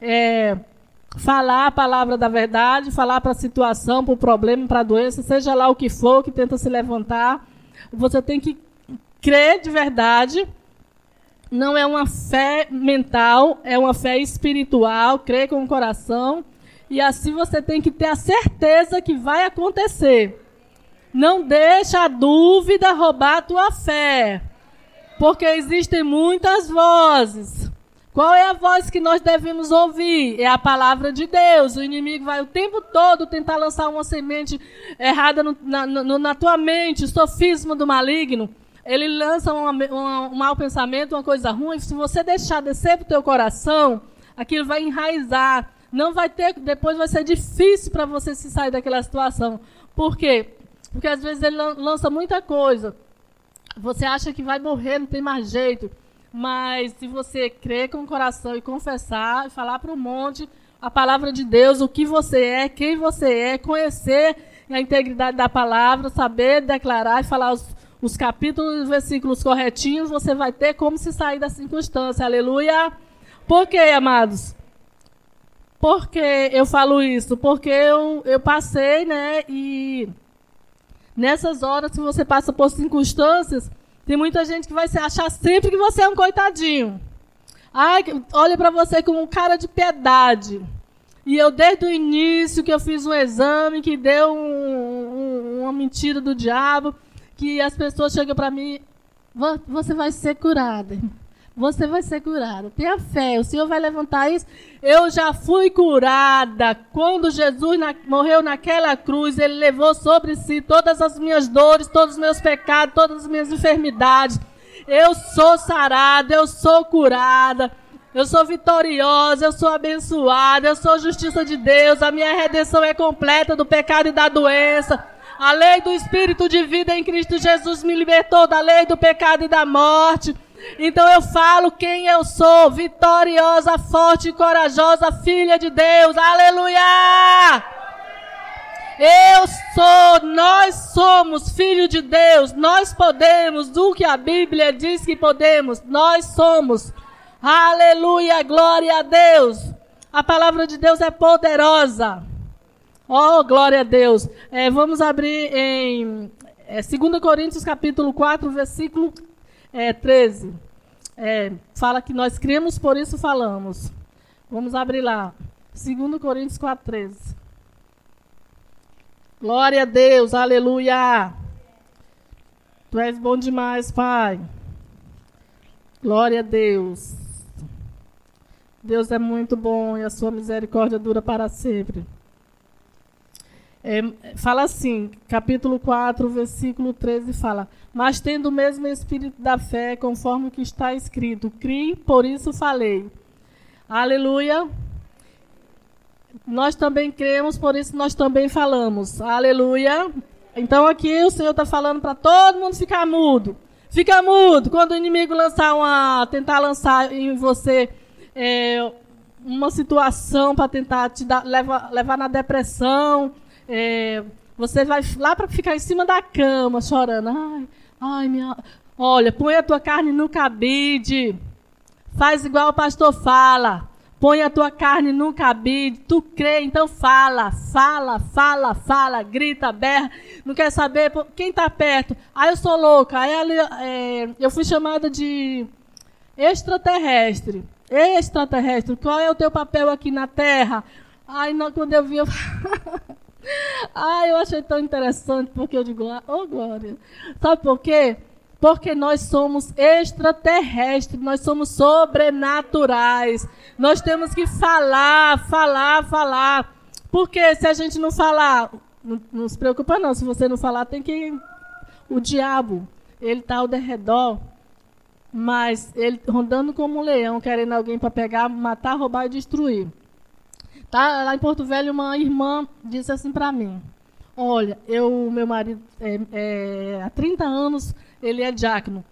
é, falar a palavra da verdade, falar para a situação, para o problema, para a doença, seja lá o que for que tenta se levantar. Você tem que crer de verdade. Não é uma fé mental, é uma fé espiritual, crer com o coração. E assim você tem que ter a certeza que vai acontecer. Não deixa a dúvida roubar a tua fé. Porque existem muitas vozes. Qual é a voz que nós devemos ouvir? É a palavra de Deus. O inimigo vai o tempo todo tentar lançar uma semente errada no, na, no, na tua mente, o sofisma do maligno. Ele lança um mau pensamento, uma coisa ruim. Se você deixar descer para o teu coração, aquilo vai enraizar. Não vai ter, depois vai ser difícil para você se sair daquela situação. Por quê? Porque às vezes ele lança muita coisa. Você acha que vai morrer, não tem mais jeito. Mas se você crer com o coração e confessar, e falar para o monte a palavra de Deus, o que você é, quem você é, conhecer a integridade da palavra, saber declarar e falar os, os capítulos e versículos corretinhos, você vai ter como se sair da circunstância. Aleluia! Por quê, amados? Por que eu falo isso? Porque eu, eu passei, né, e Nessas horas que você passa por circunstâncias, tem muita gente que vai achar sempre que você é um coitadinho. Ai, olha para você com um cara de piedade. E eu, desde o início, que eu fiz um exame que deu um, um, uma mentira do diabo, que as pessoas chegam para mim, você vai ser curada. Você vai ser curada. Tenha fé, o Senhor vai levantar isso. Eu já fui curada. Quando Jesus na, morreu naquela cruz, Ele levou sobre si todas as minhas dores, todos os meus pecados, todas as minhas enfermidades. Eu sou sarada, eu sou curada. Eu sou vitoriosa, eu sou abençoada, eu sou justiça de Deus. A minha redenção é completa do pecado e da doença. A lei do Espírito de vida em Cristo Jesus me libertou da lei do pecado e da morte. Então eu falo quem eu sou, vitoriosa, forte e corajosa, filha de Deus. Aleluia! Eu sou, nós somos filho de Deus. Nós podemos do que a Bíblia diz que podemos. Nós somos. Aleluia, glória a Deus. A palavra de Deus é poderosa. Oh, glória a Deus. É, vamos abrir em é, 2 Coríntios capítulo 4, versículo é, 13. É, fala que nós cremos, por isso falamos. Vamos abrir lá. 2 Coríntios 4,13. Glória a Deus, aleluia. Tu és bom demais, Pai. Glória a Deus. Deus é muito bom e a sua misericórdia dura para sempre. É, fala assim, capítulo 4, versículo 13, fala: Mas tendo o mesmo espírito da fé, conforme o que está escrito, criei, por isso falei. Aleluia. Nós também cremos, por isso nós também falamos. Aleluia. Então aqui o Senhor está falando para todo mundo ficar mudo. Fica mudo. Quando o inimigo lançar uma, tentar lançar em você é, uma situação para tentar te dar, levar, levar na depressão, é, você vai lá para ficar em cima da cama chorando. Ai, ai, minha. Olha, põe a tua carne no cabide. Faz igual o pastor fala. Põe a tua carne no cabide. Tu crê, então fala, fala, fala, fala, grita, berra. Não quer saber quem está perto. Aí eu sou louca. Aí é, eu fui chamada de extraterrestre. Extraterrestre, qual é o teu papel aqui na Terra? Aí quando eu vi, eu. (laughs) Ai, eu achei tão interessante, porque eu digo, oh glória. Sabe por quê? Porque nós somos extraterrestres, nós somos sobrenaturais. Nós temos que falar, falar, falar. Porque se a gente não falar, não, não se preocupa não, se você não falar, tem que. O diabo, ele está ao derredor, mas ele rondando como um leão, querendo alguém para pegar, matar, roubar e destruir. Tá? Lá em Porto Velho, uma irmã disse assim para mim: Olha, eu, meu marido, é, é, há 30 anos, ele é diácono.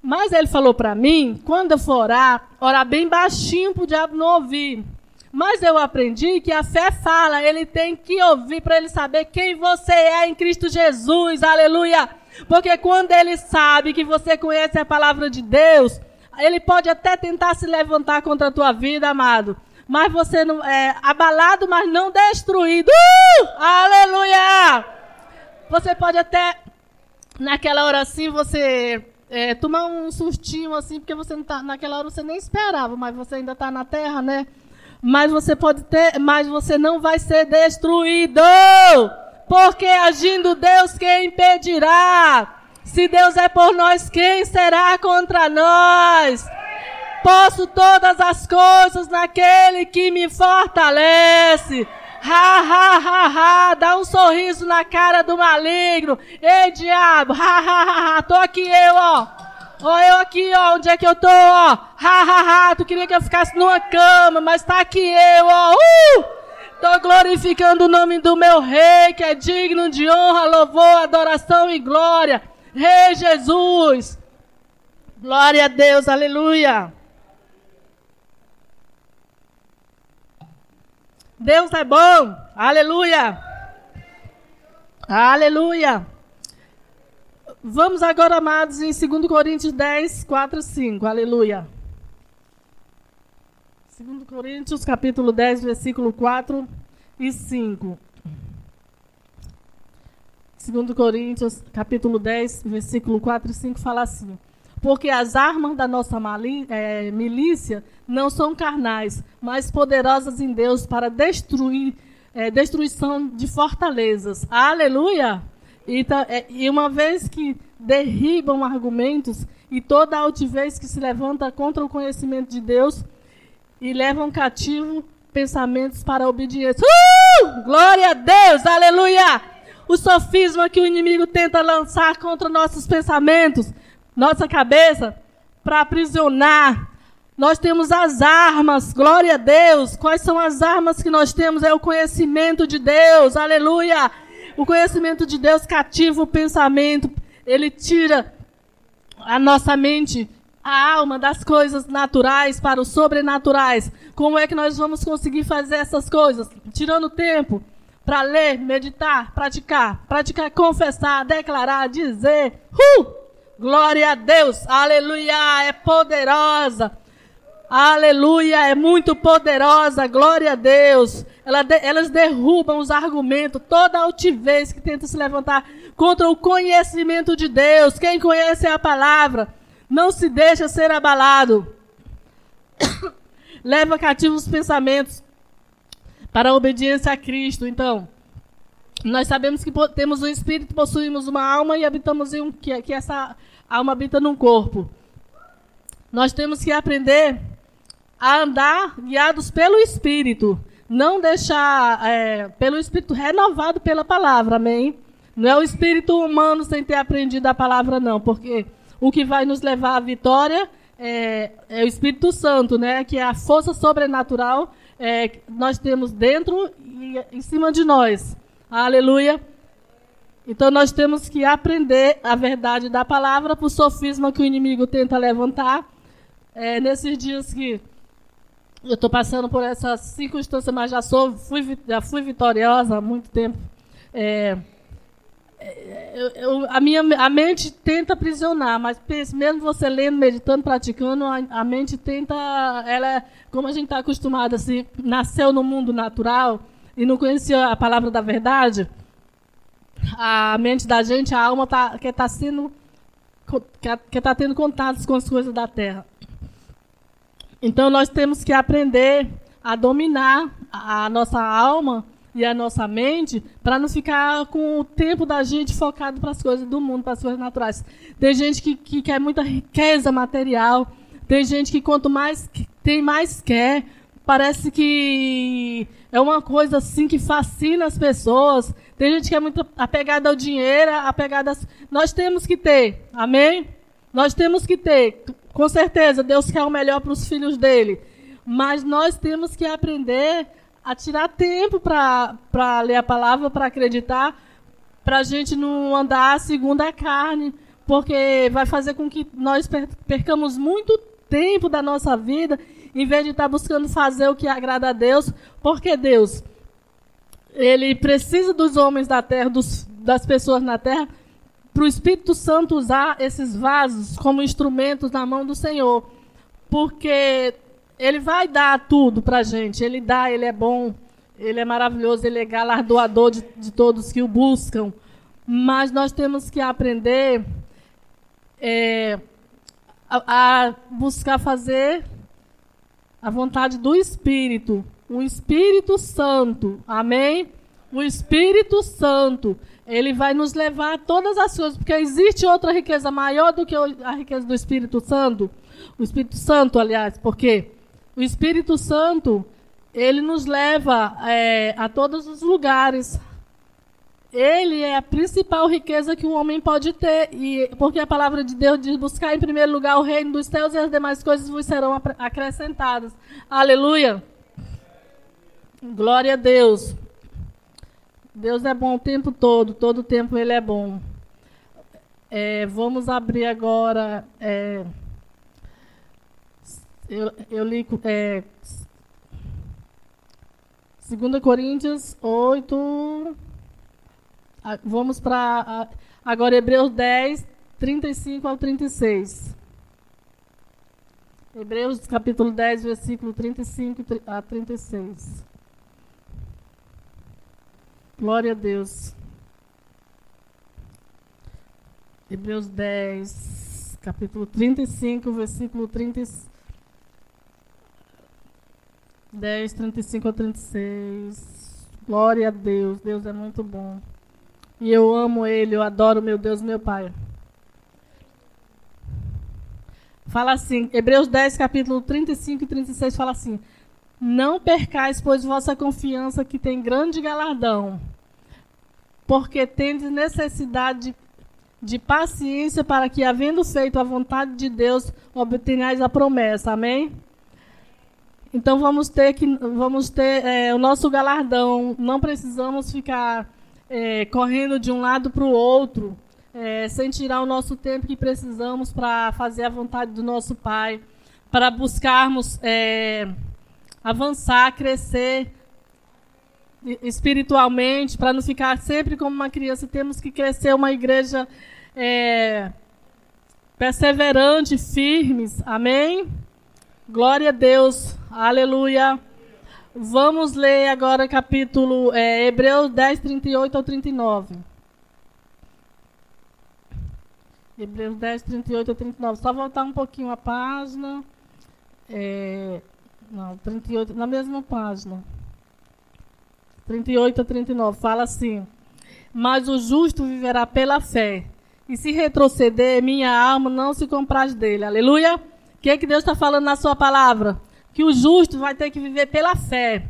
Mas ele falou para mim, quando eu for orar, orar bem baixinho para o diabo não ouvir. Mas eu aprendi que a fé fala, ele tem que ouvir para ele saber quem você é em Cristo Jesus, aleluia. Porque quando ele sabe que você conhece a palavra de Deus, ele pode até tentar se levantar contra a tua vida, amado mas você não é abalado, mas não destruído. Uh! Aleluia! Você pode até naquela hora assim você é, tomar um sustinho assim, porque você não tá naquela hora você nem esperava, mas você ainda está na terra, né? Mas você pode ter, mas você não vai ser destruído. Porque agindo Deus quem impedirá? Se Deus é por nós, quem será contra nós? Posso todas as coisas naquele que me fortalece. Ha, ha, ha, ha, dá um sorriso na cara do maligno. Ei, diabo, ha, ha, ha, ha, tô aqui eu, ó. Ó, eu aqui, ó, onde é que eu tô, ó. Ha, ha, ha, tu queria que eu ficasse numa cama, mas tá aqui eu, ó. Uh! Tô glorificando o nome do meu rei, que é digno de honra, louvor, adoração e glória. Rei Jesus. Glória a Deus, aleluia. Deus é bom. Aleluia. Aleluia. Vamos agora, amados, em 2 Coríntios 10, 4 5. Aleluia. 2 Coríntios, capítulo 10, versículo 4 e 5. 2 Coríntios, capítulo 10, versículo 4 e 5, fala assim: Porque as armas da nossa é, milícia não são carnais, mas poderosas em Deus para destruir, é, destruição de fortalezas. Aleluia! E, tá, é, e uma vez que derribam argumentos e toda altivez que se levanta contra o conhecimento de Deus e levam cativo pensamentos para a obediência. Uh! Glória a Deus! Aleluia! O sofisma que o inimigo tenta lançar contra nossos pensamentos, nossa cabeça, para aprisionar, nós temos as armas, glória a Deus. Quais são as armas que nós temos? É o conhecimento de Deus, aleluia. O conhecimento de Deus cativa o pensamento, ele tira a nossa mente, a alma das coisas naturais para os sobrenaturais. Como é que nós vamos conseguir fazer essas coisas? Tirando tempo para ler, meditar, praticar, praticar, confessar, declarar, dizer. Uh! Glória a Deus, aleluia, é poderosa. Aleluia, é muito poderosa, glória a Deus. Ela de, elas derrubam os argumentos, toda altivez que tenta se levantar contra o conhecimento de Deus. Quem conhece a palavra não se deixa ser abalado. (coughs) Leva cativos os pensamentos para a obediência a Cristo. Então, nós sabemos que temos um espírito, possuímos uma alma e habitamos em um que, que essa alma habita num corpo. Nós temos que aprender a andar guiados pelo Espírito, não deixar é, pelo Espírito renovado pela palavra, amém? Não é o espírito humano sem ter aprendido a palavra, não, porque o que vai nos levar à vitória é, é o Espírito Santo, né? Que é a força sobrenatural é, que nós temos dentro e em cima de nós. Aleluia. Então nós temos que aprender a verdade da palavra para o sofisma que o inimigo tenta levantar. É, nesses dias que eu estou passando por essa circunstância, mas já sou, fui, já fui vitoriosa há muito tempo. É, eu, eu, a minha a mente tenta aprisionar, mas mesmo você lendo, meditando, praticando, a, a mente tenta, ela, é, como a gente está acostumado, assim, nasceu no mundo natural e não conhecia a palavra da verdade, a mente da gente, a alma tá, quer estar tá sendo, quer estar tá tendo contatos com as coisas da terra. Então nós temos que aprender a dominar a nossa alma e a nossa mente para não ficar com o tempo da gente focado para as coisas do mundo, para as coisas naturais. Tem gente que, que quer muita riqueza material, tem gente que quanto mais tem, mais quer. Parece que é uma coisa assim que fascina as pessoas. Tem gente que é muito apegada ao dinheiro, apegada. Às... Nós temos que ter, amém? Nós temos que ter, com certeza, Deus quer o melhor para os filhos dele. Mas nós temos que aprender a tirar tempo para ler a palavra, para acreditar, para a gente não andar segundo a carne, porque vai fazer com que nós percamos muito tempo da nossa vida, em vez de estar tá buscando fazer o que agrada a Deus, porque Deus, Ele precisa dos homens da terra, dos, das pessoas na terra, para o Espírito Santo usar esses vasos como instrumentos na mão do Senhor. Porque ele vai dar tudo para a gente. Ele dá, ele é bom, ele é maravilhoso, ele é galardoador de, de todos que o buscam. Mas nós temos que aprender é, a, a buscar fazer a vontade do Espírito, o Espírito Santo. Amém? O Espírito Santo, ele vai nos levar a todas as coisas, porque existe outra riqueza maior do que a riqueza do Espírito Santo. O Espírito Santo, aliás, porque o Espírito Santo, ele nos leva é, a todos os lugares. Ele é a principal riqueza que o homem pode ter. E, porque a palavra de Deus diz: buscar em primeiro lugar o reino dos céus e as demais coisas vos serão acrescentadas. Aleluia. Glória a Deus. Deus é bom o tempo todo, todo o tempo Ele é bom. É, vamos abrir agora. É, eu, eu li é, 2 Coríntios 8. Vamos para agora Hebreus 10, 35 ao 36. Hebreus capítulo 10, versículo 35 a 36. Glória a Deus. Hebreus 10, capítulo 35, versículo 35. 10, 35 a 36. Glória a Deus. Deus é muito bom. E eu amo Ele, eu adoro meu Deus, meu Pai. Fala assim, Hebreus 10, capítulo 35 e 36, fala assim: Não percais, pois, vossa confiança, que tem grande galardão, porque tendes necessidade de, paciência para que, havendo feito a vontade de Deus, obtenhais a promessa. Amém? Então vamos ter que vamos ter é, o nosso galardão. Não precisamos ficar é, correndo de um lado para o outro, é, sem tirar o nosso tempo que precisamos para fazer a vontade do nosso Pai, para buscarmos é, avançar, crescer espiritualmente, para não ficar sempre como uma criança. Temos que crescer uma igreja é, perseverante, firmes. Amém? Glória a Deus. Aleluia. Vamos ler agora capítulo é, Hebreus 10, 38 ao 39. Hebreus 10, 38 ao 39. Só voltar um pouquinho a página. É, não, 38, na mesma página. 38 a 39, fala assim: Mas o justo viverá pela fé, e se retroceder, minha alma não se compraz dele. Aleluia! O que, é que Deus está falando na sua palavra? Que o justo vai ter que viver pela fé.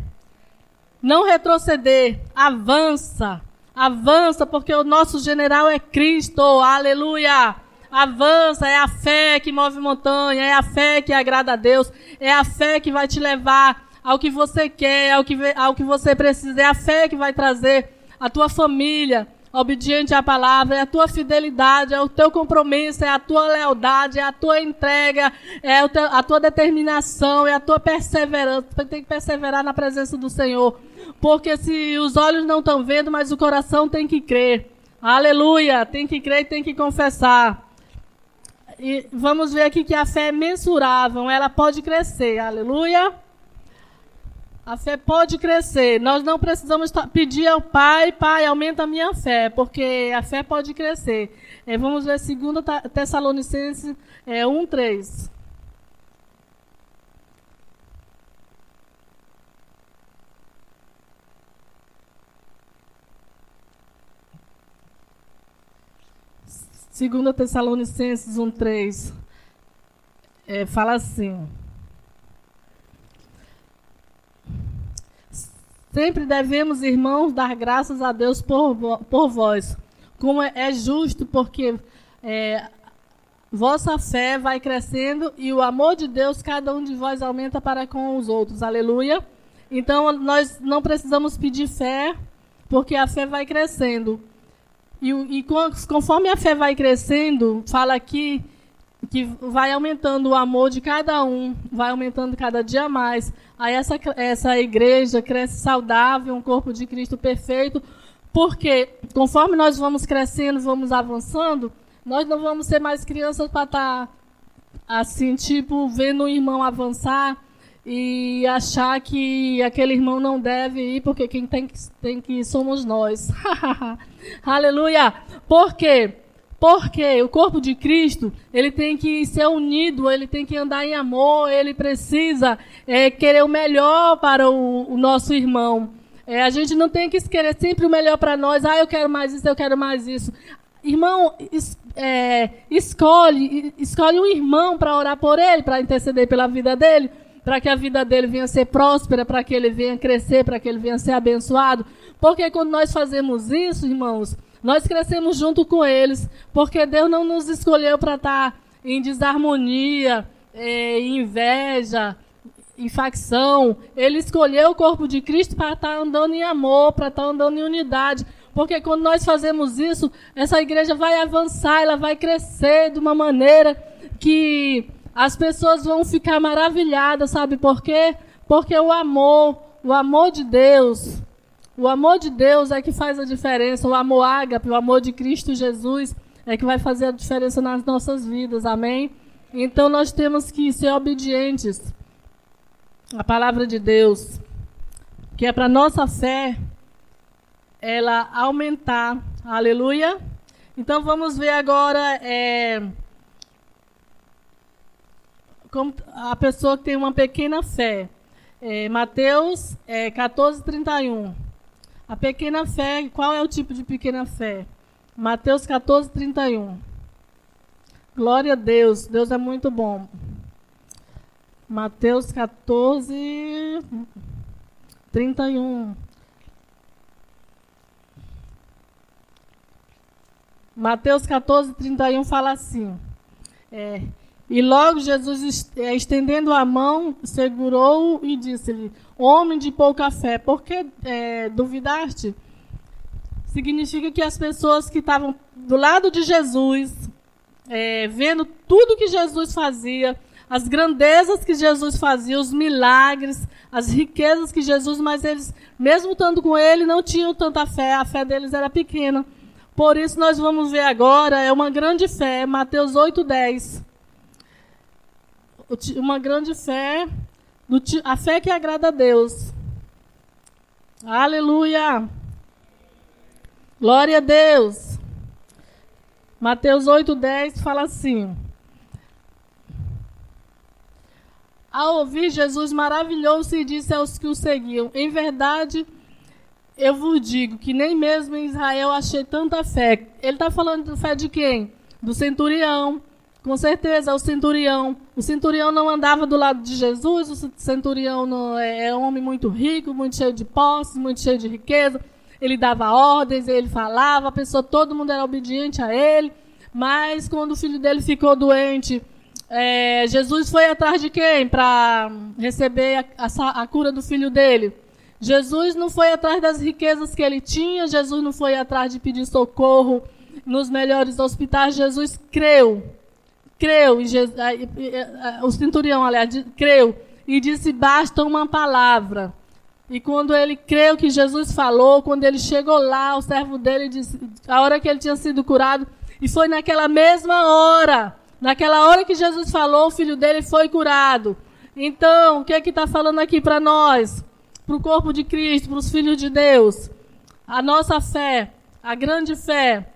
Não retroceder, avança, avança, porque o nosso general é Cristo, aleluia! Avança, é a fé que move montanha, é a fé que agrada a Deus, é a fé que vai te levar ao que você quer, ao que, ao que você precisa. É a fé que vai trazer a tua família obediente à palavra, é a tua fidelidade, é o teu compromisso, é a tua lealdade, é a tua entrega, é a tua determinação, é a tua perseverança. Tem que perseverar na presença do Senhor. Porque se os olhos não estão vendo, mas o coração tem que crer. Aleluia! Tem que crer e tem que confessar. E vamos ver aqui que a fé é mensurável, ela pode crescer. Aleluia! A fé pode crescer. Nós não precisamos pedir ao Pai, Pai, aumenta a minha fé, porque a fé pode crescer. É, vamos ver 2 Tessalonicenses é, 1, 3. Segunda Tessalonicenses 1:3 é, fala assim: Sempre devemos, irmãos, dar graças a Deus por, por vós, como é, é justo, porque é, vossa fé vai crescendo e o amor de Deus, cada um de vós aumenta para com os outros. Aleluia. Então, nós não precisamos pedir fé, porque a fé vai crescendo. E, e conforme a fé vai crescendo, fala aqui que vai aumentando o amor de cada um, vai aumentando cada dia mais. Aí essa, essa igreja cresce saudável, um corpo de Cristo perfeito, porque conforme nós vamos crescendo, vamos avançando, nós não vamos ser mais crianças para estar tá, assim, tipo, vendo o irmão avançar e achar que aquele irmão não deve ir, porque quem tem que, tem que ir somos nós. (laughs) Aleluia! Por quê? Porque o corpo de Cristo, ele tem que ser unido, ele tem que andar em amor, ele precisa é, querer o melhor para o, o nosso irmão. É, a gente não tem que querer sempre o melhor para nós. Ah, eu quero mais isso, eu quero mais isso. Irmão, es, é, escolhe, escolhe um irmão para orar por ele, para interceder pela vida dele para que a vida dele venha ser próspera, para que ele venha crescer, para que ele venha ser abençoado. Porque quando nós fazemos isso, irmãos, nós crescemos junto com eles, porque Deus não nos escolheu para estar tá em desarmonia, é, em inveja, em facção. Ele escolheu o corpo de Cristo para estar tá andando em amor, para estar tá andando em unidade. Porque quando nós fazemos isso, essa igreja vai avançar, ela vai crescer de uma maneira que as pessoas vão ficar maravilhadas, sabe por quê? Porque o amor, o amor de Deus, o amor de Deus é que faz a diferença. O amor ágape, o amor de Cristo Jesus é que vai fazer a diferença nas nossas vidas. Amém? Então nós temos que ser obedientes à palavra de Deus, que é para nossa fé ela aumentar. Aleluia. Então vamos ver agora é, como a pessoa que tem uma pequena fé. É, Mateus é, 14, 31. A pequena fé, qual é o tipo de pequena fé? Mateus 14, 31. Glória a Deus, Deus é muito bom. Mateus 14, 31. Mateus 14, 31 fala assim: é, e logo Jesus, eh, estendendo a mão, segurou e disse-lhe: Homem de pouca fé, por que é, duvidaste? Significa que as pessoas que estavam do lado de Jesus, é, vendo tudo que Jesus fazia, as grandezas que Jesus fazia, os milagres, as riquezas que Jesus, mas eles, mesmo estando com ele, não tinham tanta fé, a fé deles era pequena. Por isso, nós vamos ver agora, é uma grande fé, Mateus 8, 10 uma grande fé, a fé que agrada a Deus. Aleluia! Glória a Deus! Mateus 8,10 fala assim. Ao ouvir Jesus, maravilhou-se e disse aos que o seguiam: Em verdade, eu vos digo que nem mesmo em Israel achei tanta fé. Ele está falando de fé de quem? Do centurião. Com certeza, o centurião. O centurião não andava do lado de Jesus, o centurião não, é, é um homem muito rico, muito cheio de posses, muito cheio de riqueza. Ele dava ordens, ele falava, a pessoa, todo mundo era obediente a ele. Mas quando o filho dele ficou doente, é, Jesus foi atrás de quem para receber a, a, a cura do filho dele? Jesus não foi atrás das riquezas que ele tinha, Jesus não foi atrás de pedir socorro nos melhores hospitais, Jesus creu. Creu, Jesus, o centurião, aliás, creu e disse: basta uma palavra. E quando ele creu que Jesus falou, quando ele chegou lá, o servo dele disse, a hora que ele tinha sido curado, e foi naquela mesma hora, naquela hora que Jesus falou, o filho dele foi curado. Então, o que é que está falando aqui para nós? para o corpo de Cristo, para os filhos de Deus. A nossa fé, a grande fé,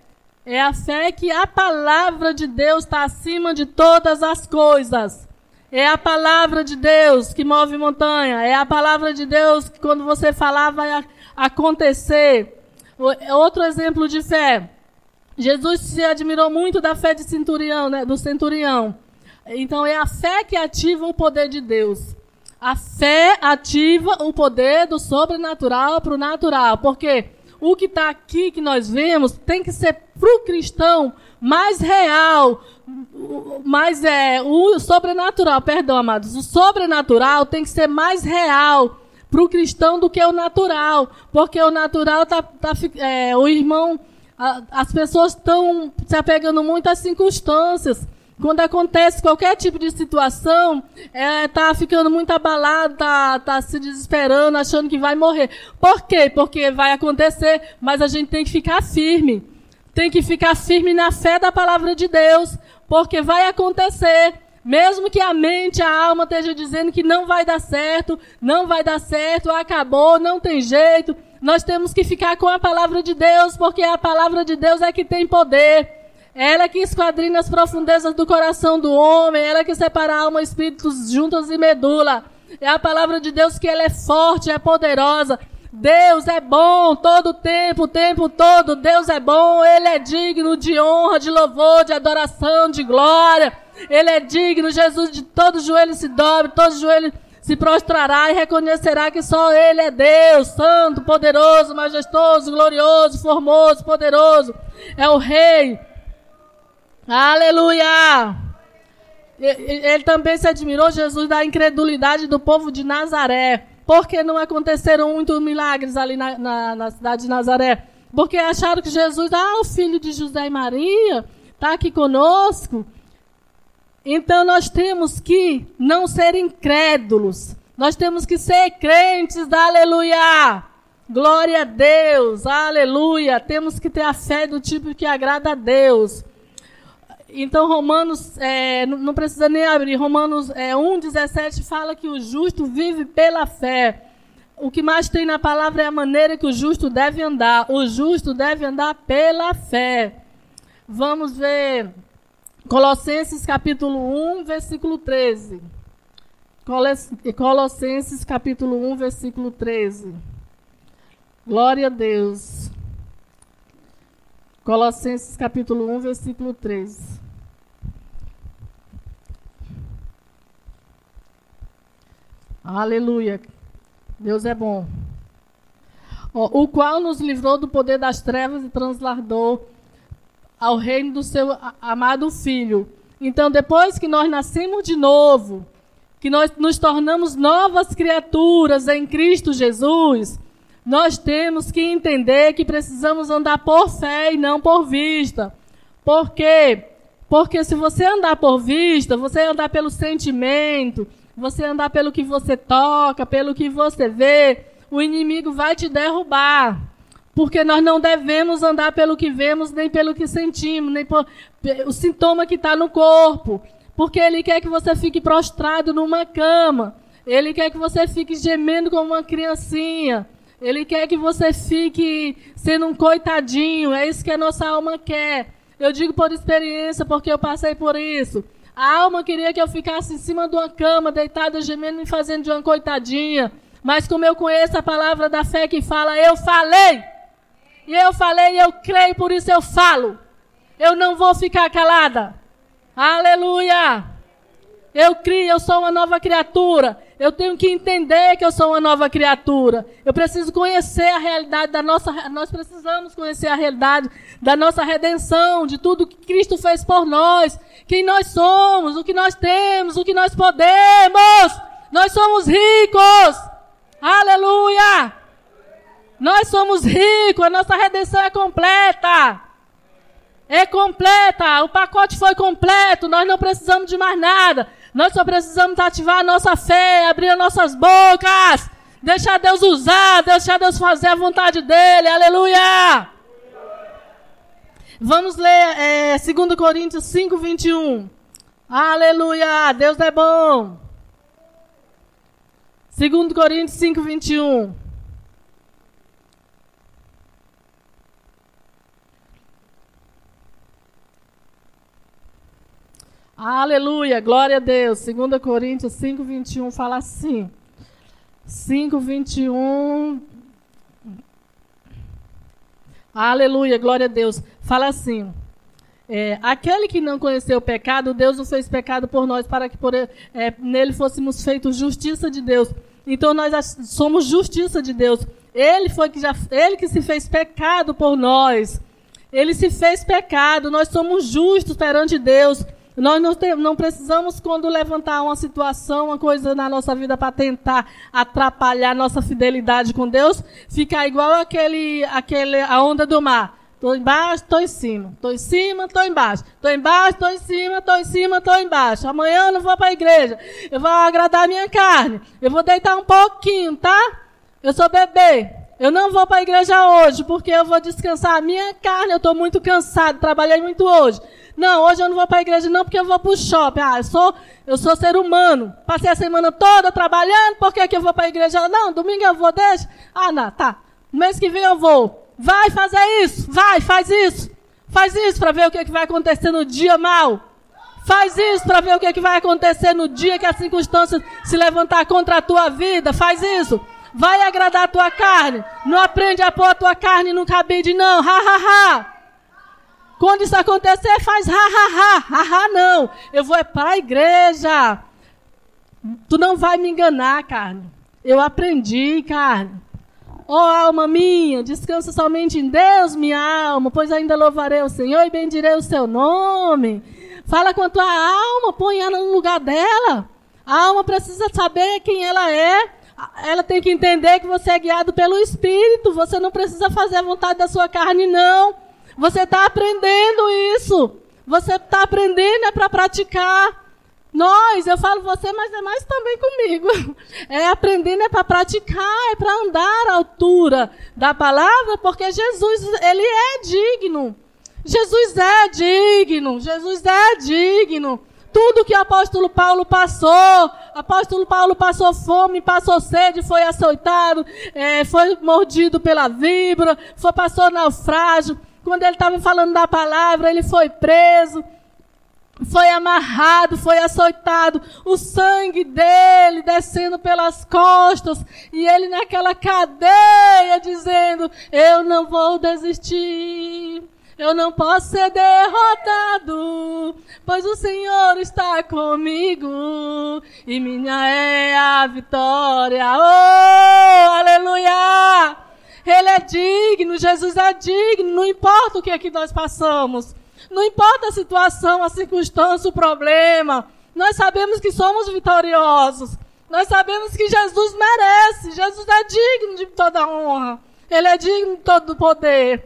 é a fé que a palavra de Deus está acima de todas as coisas. É a palavra de Deus que move montanha. É a palavra de Deus que quando você falar vai acontecer. Outro exemplo de fé. Jesus se admirou muito da fé de centurião, né, do centurião. Então é a fé que ativa o poder de Deus. A fé ativa o poder do sobrenatural para o natural. Porque o que está aqui que nós vemos tem que ser para o cristão mais real, mais é o sobrenatural, perdão, amados. O sobrenatural tem que ser mais real para o cristão do que o natural, porque o natural tá, tá é, o irmão, a, as pessoas estão se apegando muito às circunstâncias. Quando acontece qualquer tipo de situação, é, tá ficando muito abalado, tá, tá se desesperando, achando que vai morrer. Por quê? Porque vai acontecer, mas a gente tem que ficar firme. Tem que ficar firme na fé da palavra de Deus, porque vai acontecer. Mesmo que a mente, a alma esteja dizendo que não vai dar certo, não vai dar certo, acabou, não tem jeito, nós temos que ficar com a palavra de Deus, porque a palavra de Deus é que tem poder. Ela que esquadrinha as profundezas do coração do homem, ela que separa alma espíritos juntos e medula. É a palavra de Deus que ela é forte, é poderosa. Deus é bom todo o tempo, o tempo todo. Deus é bom, Ele é digno de honra, de louvor, de adoração, de glória. Ele é digno, Jesus, de todo joelho se dobre, todo joelho se prostrará e reconhecerá que só Ele é Deus, santo, poderoso, majestoso, glorioso, formoso, poderoso. É o Rei. Aleluia! Ele também se admirou, Jesus, da incredulidade do povo de Nazaré. Porque não aconteceram muitos milagres ali na, na, na cidade de Nazaré? Porque acharam que Jesus, ah, o filho de José e Maria, está aqui conosco. Então nós temos que não ser incrédulos. Nós temos que ser crentes, aleluia! Glória a Deus, aleluia! Temos que ter a fé do tipo que agrada a Deus. Então, Romanos, é, não precisa nem abrir, Romanos é, 1,17 fala que o justo vive pela fé. O que mais tem na palavra é a maneira que o justo deve andar. O justo deve andar pela fé. Vamos ver Colossenses capítulo 1, versículo 13. Colossenses capítulo 1, versículo 13. Glória a Deus. Colossenses capítulo 1, versículo 13. Aleluia. Deus é bom. o qual nos livrou do poder das trevas e transladou ao reino do seu amado Filho. Então, depois que nós nascemos de novo, que nós nos tornamos novas criaturas em Cristo Jesus, nós temos que entender que precisamos andar por fé e não por vista. Por quê? Porque se você andar por vista, você andar pelo sentimento, você andar pelo que você toca, pelo que você vê, o inimigo vai te derrubar. Porque nós não devemos andar pelo que vemos, nem pelo que sentimos, nem por o sintoma que está no corpo. Porque ele quer que você fique prostrado numa cama. Ele quer que você fique gemendo como uma criancinha. Ele quer que você fique sendo um coitadinho. É isso que a nossa alma quer. Eu digo por experiência, porque eu passei por isso. A alma queria que eu ficasse em cima de uma cama, deitada, gemendo e fazendo de uma coitadinha. Mas como eu conheço a palavra da fé que fala, eu falei. E eu falei, eu creio, por isso eu falo. Eu não vou ficar calada. Aleluia! Eu crio, eu sou uma nova criatura. Eu tenho que entender que eu sou uma nova criatura. Eu preciso conhecer a realidade da nossa. Nós precisamos conhecer a realidade da nossa redenção, de tudo que Cristo fez por nós, quem nós somos, o que nós temos, o que nós podemos. Nós somos ricos. Aleluia! Nós somos ricos, a nossa redenção é completa. É completa, o pacote foi completo, nós não precisamos de mais nada. Nós só precisamos ativar a nossa fé, abrir as nossas bocas, deixar Deus usar, deixar Deus fazer a vontade dEle. Aleluia! Vamos ler é, 2 Coríntios 5, 21. Aleluia! Deus é bom. 2 Coríntios 5, 21. Aleluia, glória a Deus. 2 Coríntios 5, 21 fala assim. 5, 21. Aleluia, glória a Deus. Fala assim. É, aquele que não conheceu o pecado, Deus o fez pecado por nós, para que por, é, nele fôssemos feitos justiça de Deus. Então nós somos justiça de Deus. Ele foi que já, ele que se fez pecado por nós. Ele se fez pecado. Nós somos justos perante Deus. Nós não, tem, não, precisamos, quando levantar uma situação, uma coisa na nossa vida para tentar atrapalhar nossa fidelidade com Deus, ficar igual aquele, aquele, a onda do mar. Estou embaixo, estou em cima. Estou em cima, estou embaixo. Estou embaixo, estou em cima, estou em cima, estou embaixo. Amanhã eu não vou para a igreja. Eu vou agradar a minha carne. Eu vou deitar um pouquinho, tá? Eu sou bebê. Eu não vou para a igreja hoje, porque eu vou descansar a minha carne. Eu estou muito cansado, trabalhei muito hoje. Não, hoje eu não vou para a igreja não, porque eu vou para o shopping. Ah, eu sou, eu sou ser humano. Passei a semana toda trabalhando, por que, que eu vou para a igreja? Não, domingo eu vou, deixa. Ah, não, tá. Mês que vem eu vou. Vai fazer isso, vai, faz isso. Faz isso para ver o que, que vai acontecer no dia mal. Faz isso para ver o que, que vai acontecer no dia que as circunstâncias se levantar contra a tua vida. Faz isso. Vai agradar a tua carne. Não aprende a pôr a tua carne no cabide, não. Ha, ha, ha. Quando isso acontecer, faz ha, ha, ha, ha, ha, não. Eu vou é para a igreja. Tu não vai me enganar, carne. Eu aprendi, carne. Ó oh, alma minha, descansa somente em Deus, minha alma, pois ainda louvarei o Senhor e bendirei o seu nome. Fala com a tua alma, põe ela no lugar dela. A alma precisa saber quem ela é. Ela tem que entender que você é guiado pelo Espírito. Você não precisa fazer a vontade da sua carne, não. Você está aprendendo isso. Você está aprendendo é para praticar. Nós, eu falo você, mas é mais também comigo. (laughs) É aprendendo é para praticar, é para andar à altura da palavra, porque Jesus, ele é digno. Jesus é digno. Jesus é digno. Tudo que o apóstolo Paulo passou, apóstolo Paulo passou fome, passou sede, foi açoitado, é, foi mordido pela víbora, foi, passou naufrágio. Quando ele estava falando da palavra, ele foi preso, foi amarrado, foi açoitado, o sangue dele descendo pelas costas, e ele naquela cadeia dizendo: Eu não vou desistir. Eu não posso ser derrotado, pois o Senhor está comigo e minha é a vitória. Oh, aleluia! Ele é digno, Jesus é digno, não importa o que é que nós passamos. Não importa a situação, a circunstância, o problema. Nós sabemos que somos vitoriosos. Nós sabemos que Jesus merece. Jesus é digno de toda honra. Ele é digno de todo poder.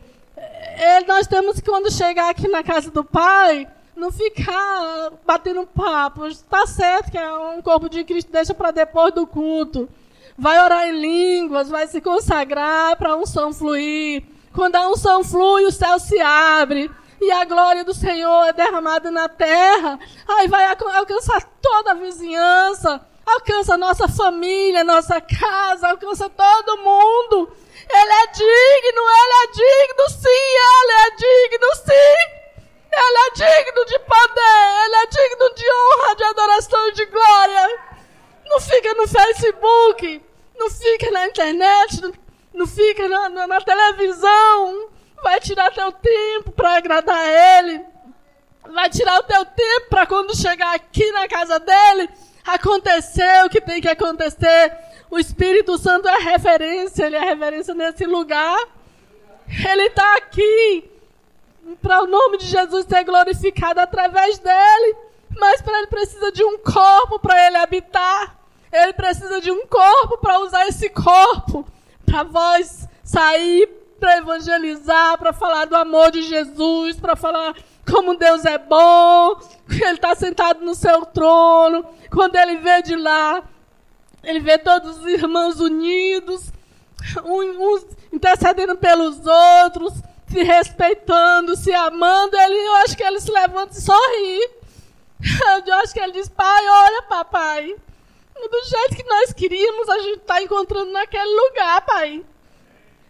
Ele, nós temos que, quando chegar aqui na casa do Pai, não ficar batendo papo. Está certo que é um corpo de Cristo, deixa para depois do culto vai orar em línguas, vai se consagrar para a unção fluir. Quando a unção flui, o céu se abre e a glória do Senhor é derramada na terra. Aí vai alcançar toda a vizinhança, alcança nossa família, nossa casa, alcança todo mundo. Ele é digno, ele é digno sim, ele é digno sim. Ele é digno de poder, ele é digno de honra, de adoração e de glória. Não fica no Facebook, não fica na internet, não, fica na, na, na televisão, vai tirar teu tempo para agradar Ele, vai tirar o teu tempo para quando chegar aqui na casa dele, acontecer o que tem que acontecer. O Espírito Santo é referência, ele é referência nesse lugar. Ele está aqui para o nome de Jesus ser glorificado através dele. Mas para ele precisa de um corpo para ele habitar. Ele precisa de um corpo para usar esse corpo para vós sair para evangelizar, para falar do amor de Jesus, para falar como Deus é bom, Ele está sentado no seu trono. Quando Ele vê de lá, Ele vê todos os irmãos unidos, uns intercedendo pelos outros, se respeitando, se amando. Ele, eu acho que Ele se levanta e sorri. (laughs) Eu acho que Ele diz: Pai, olha, papai. Do jeito que nós queríamos, a gente está encontrando naquele lugar, pai.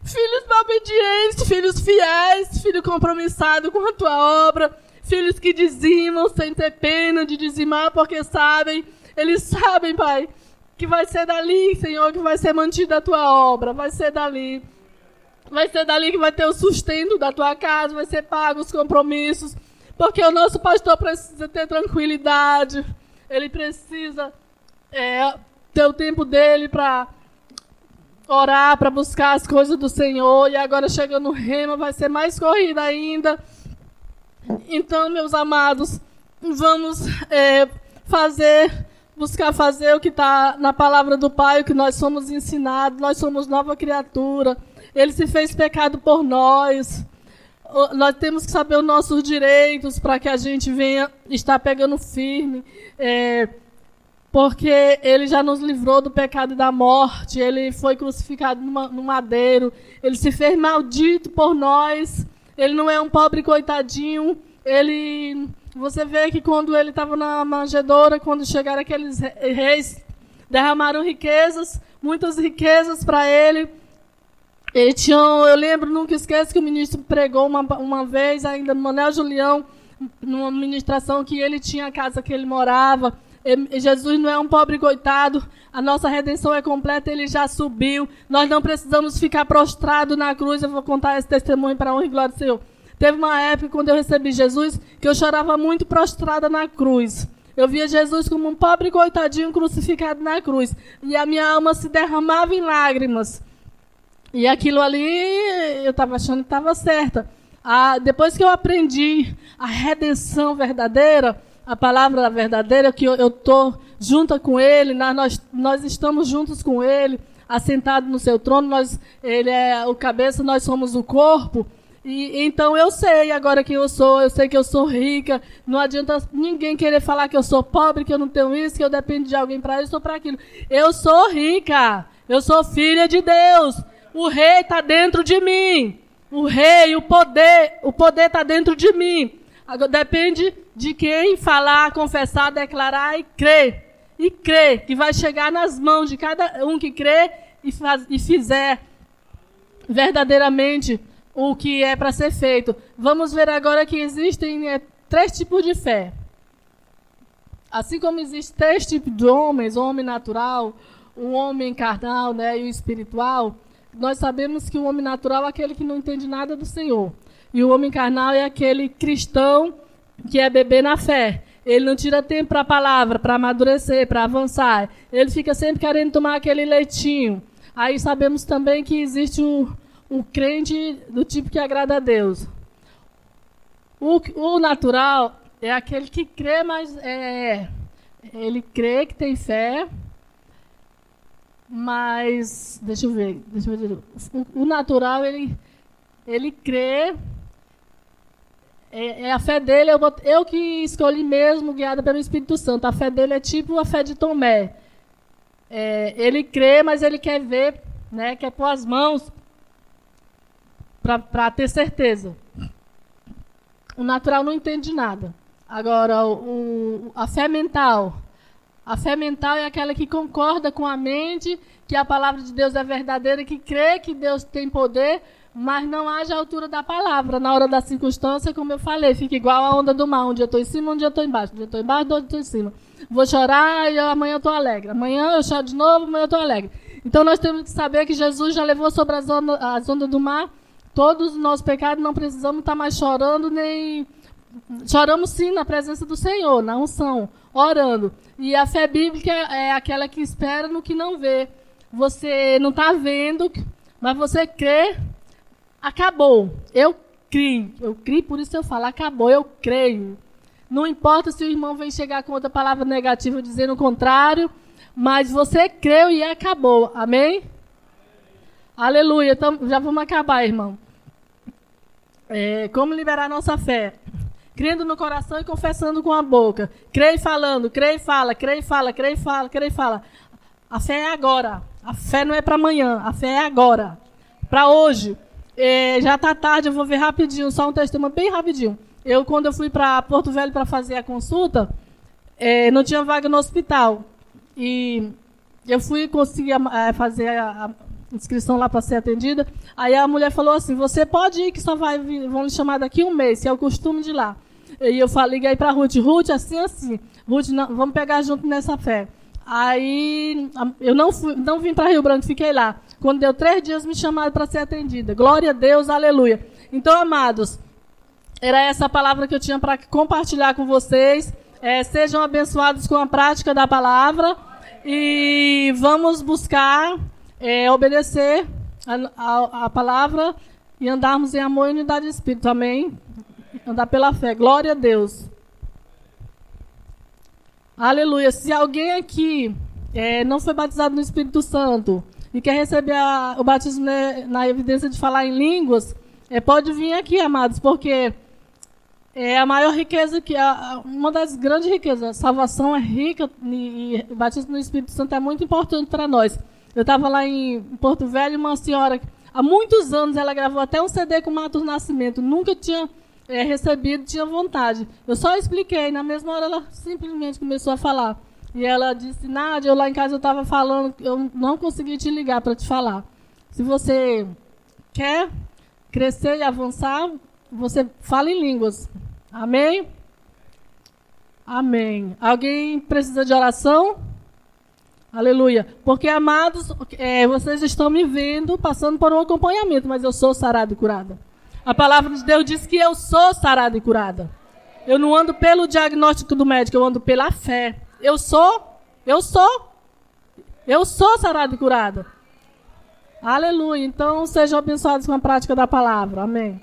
Filhos obedientes, filhos fiéis, filho compromissado com a tua obra, filhos que dizimam sem ter pena de dizimar, porque sabem, eles sabem, Pai, que vai ser dali, Senhor, que vai ser mantida a tua obra, vai ser dali. Vai ser dali que vai ter o sustento da tua casa, vai ser pago os compromissos, porque o nosso pastor precisa ter tranquilidade, ele precisa é, ter o tempo dele para orar, para buscar as coisas do Senhor. E agora chegando no rema, vai ser mais corrida ainda. Então, meus amados, vamos é, fazer, buscar fazer o que está na palavra do Pai, o que nós somos ensinados. Nós somos nova criatura. Ele se fez pecado por nós. Nós temos que saber os nossos direitos para que a gente venha estar pegando firme. É, porque ele já nos livrou do pecado e da morte, ele foi crucificado no madeiro, ele se fez maldito por nós, ele não é um pobre coitadinho, ele. Você vê que quando ele estava na manjedoura, quando chegaram aqueles reis, derramaram riquezas, muitas riquezas para ele. Ele tinha, eu lembro, nunca esqueço que o ministro pregou uma, uma vez, ainda no Manel Julião, numa ministração, que ele tinha a casa que ele morava Jesus não é um pobre coitado. A nossa redenção é completa, ele já subiu. Nós não precisamos ficar prostrados na cruz. Eu vou contar esse testemunho para honra e glória do Senhor. Teve uma época quando eu recebi Jesus que eu chorava muito prostrada na cruz. Eu via Jesus como um pobre coitadinho crucificado na cruz. E a minha alma se derramava em lágrimas. E aquilo ali, eu estava achando que estava certa. Ah, depois que eu aprendi a redenção verdadeira, a palavra verdadeira, que eu estou junto com Ele, nós, nós estamos juntos com Ele, assentado no seu trono, nós, Ele é o cabeça, nós somos o corpo. E, então eu sei agora quem eu sou, eu sei que eu sou rica. Não adianta ninguém querer falar que eu sou pobre, que eu não tenho isso, que eu dependo de alguém para isso ou para aquilo. Eu sou rica, eu sou filha de Deus. O rei está dentro de mim. O rei, o poder, o poder está dentro de mim. Depende de quem falar, confessar, declarar e crer. E crer que vai chegar nas mãos de cada um que crê e, faz, e fizer verdadeiramente o que é para ser feito. Vamos ver agora que existem é, três tipos de fé. Assim como existem três tipos de homens, o homem natural, o homem carnal né, e o espiritual, nós sabemos que o homem natural é aquele que não entende nada do Senhor. E o homem carnal é aquele cristão que é beber na fé. Ele não tira tempo para a palavra, para amadurecer, para avançar. Ele fica sempre querendo tomar aquele leitinho. Aí sabemos também que existe o, o crente do tipo que agrada a Deus. O, o natural é aquele que crê, mas é, ele crê que tem fé, mas deixa eu ver, deixa eu ver. O, o natural ele ele crê, é, é, a fé dele, eu, eu que escolhi mesmo, guiada pelo Espírito Santo. A fé dele é tipo a fé de Tomé. É, ele crê, mas ele quer ver, né, quer pôr as mãos para ter certeza. O natural não entende nada. Agora, o, a fé mental. A fé mental é aquela que concorda com a mente que a palavra de Deus é verdadeira, que crê que Deus tem poder mas não haja altura da palavra. Na hora da circunstância, como eu falei, fica igual a onda do mar. Um dia eu estou em cima, um dia eu estou embaixo. Um dia eu estou embaixo, outro eu estou em cima. Vou chorar e amanhã eu estou alegre. Amanhã eu choro de novo, amanhã eu estou alegre. Então nós temos que saber que Jesus já levou sobre as ondas, as ondas do mar todos os nossos pecados, não precisamos estar mais chorando nem. Choramos sim na presença do Senhor, na unção, orando. E a fé bíblica é aquela que espera no que não vê. Você não está vendo, mas você crê, acabou. Eu creio, eu creio, por isso eu falo, acabou, eu creio. Não importa se o irmão vem chegar com outra palavra negativa dizendo o contrário, mas você creu e acabou. Amém? Aleluia. Então, já vamos acabar, irmão. É, como liberar nossa fé? Crendo no coração e confessando com a boca. Creio falando, creio fala, creio fala, creio fala, creio fala. A fé é agora. A fé não é para amanhã, a fé é agora. Para hoje. É, já está tarde, eu vou ver rapidinho, só um testemunho bem rapidinho. Eu, quando eu fui para Porto Velho para fazer a consulta, é, não tinha vaga no hospital. E eu fui conseguir é, fazer a, a inscrição lá para ser atendida. Aí a mulher falou assim: Você pode ir, que só vai vão lhe chamar daqui um mês, que é o costume de lá. E eu falei, liguei para Ruth: Ruth, assim, assim. Ruth, não, vamos pegar junto nessa fé. Aí eu não, fui, não vim para Rio Branco, fiquei lá. Quando deu três dias, me chamaram para ser atendida. Glória a Deus, aleluia. Então, amados, era essa palavra que eu tinha para compartilhar com vocês. É, sejam abençoados com a prática da palavra e vamos buscar é, obedecer a, a, a, palavra e andarmos em amor e unidade de espírito. Amém? Andar pela fé. Glória a Deus. Aleluia. Se alguém aqui é, não foi batizado no Espírito Santo e quer receber a, o batismo na, na, evidência de falar em línguas, é, pode vir aqui, amados, porque é a maior riqueza que a, uma das grandes riquezas. A salvação é rica e, e o batismo no Espírito Santo é muito importante para nós. Eu estava lá em Porto Velho, uma senhora, há muitos anos, ela gravou até um CD com Matos Nascimento. Nunca tinha é, recebido, tinha vontade. Eu só expliquei, na mesma hora ela simplesmente começou a falar. E ela disse, Nádia, eu lá em casa eu estava falando, eu não consegui te ligar para te falar. Se você quer crescer e avançar, você fala em línguas. Amém? Amém. Alguém precisa de oração? Aleluia. Porque, amados, é, vocês estão me vendo passando por um acompanhamento, mas eu sou sarada e curada. A palavra de Deus diz que eu sou sarada e curada. Eu não ando pelo diagnóstico do médico, eu ando pela fé. Eu sou, eu sou, eu sou sarada e curada. Aleluia. Então, sejam abençoados com a prática da palavra. Amém.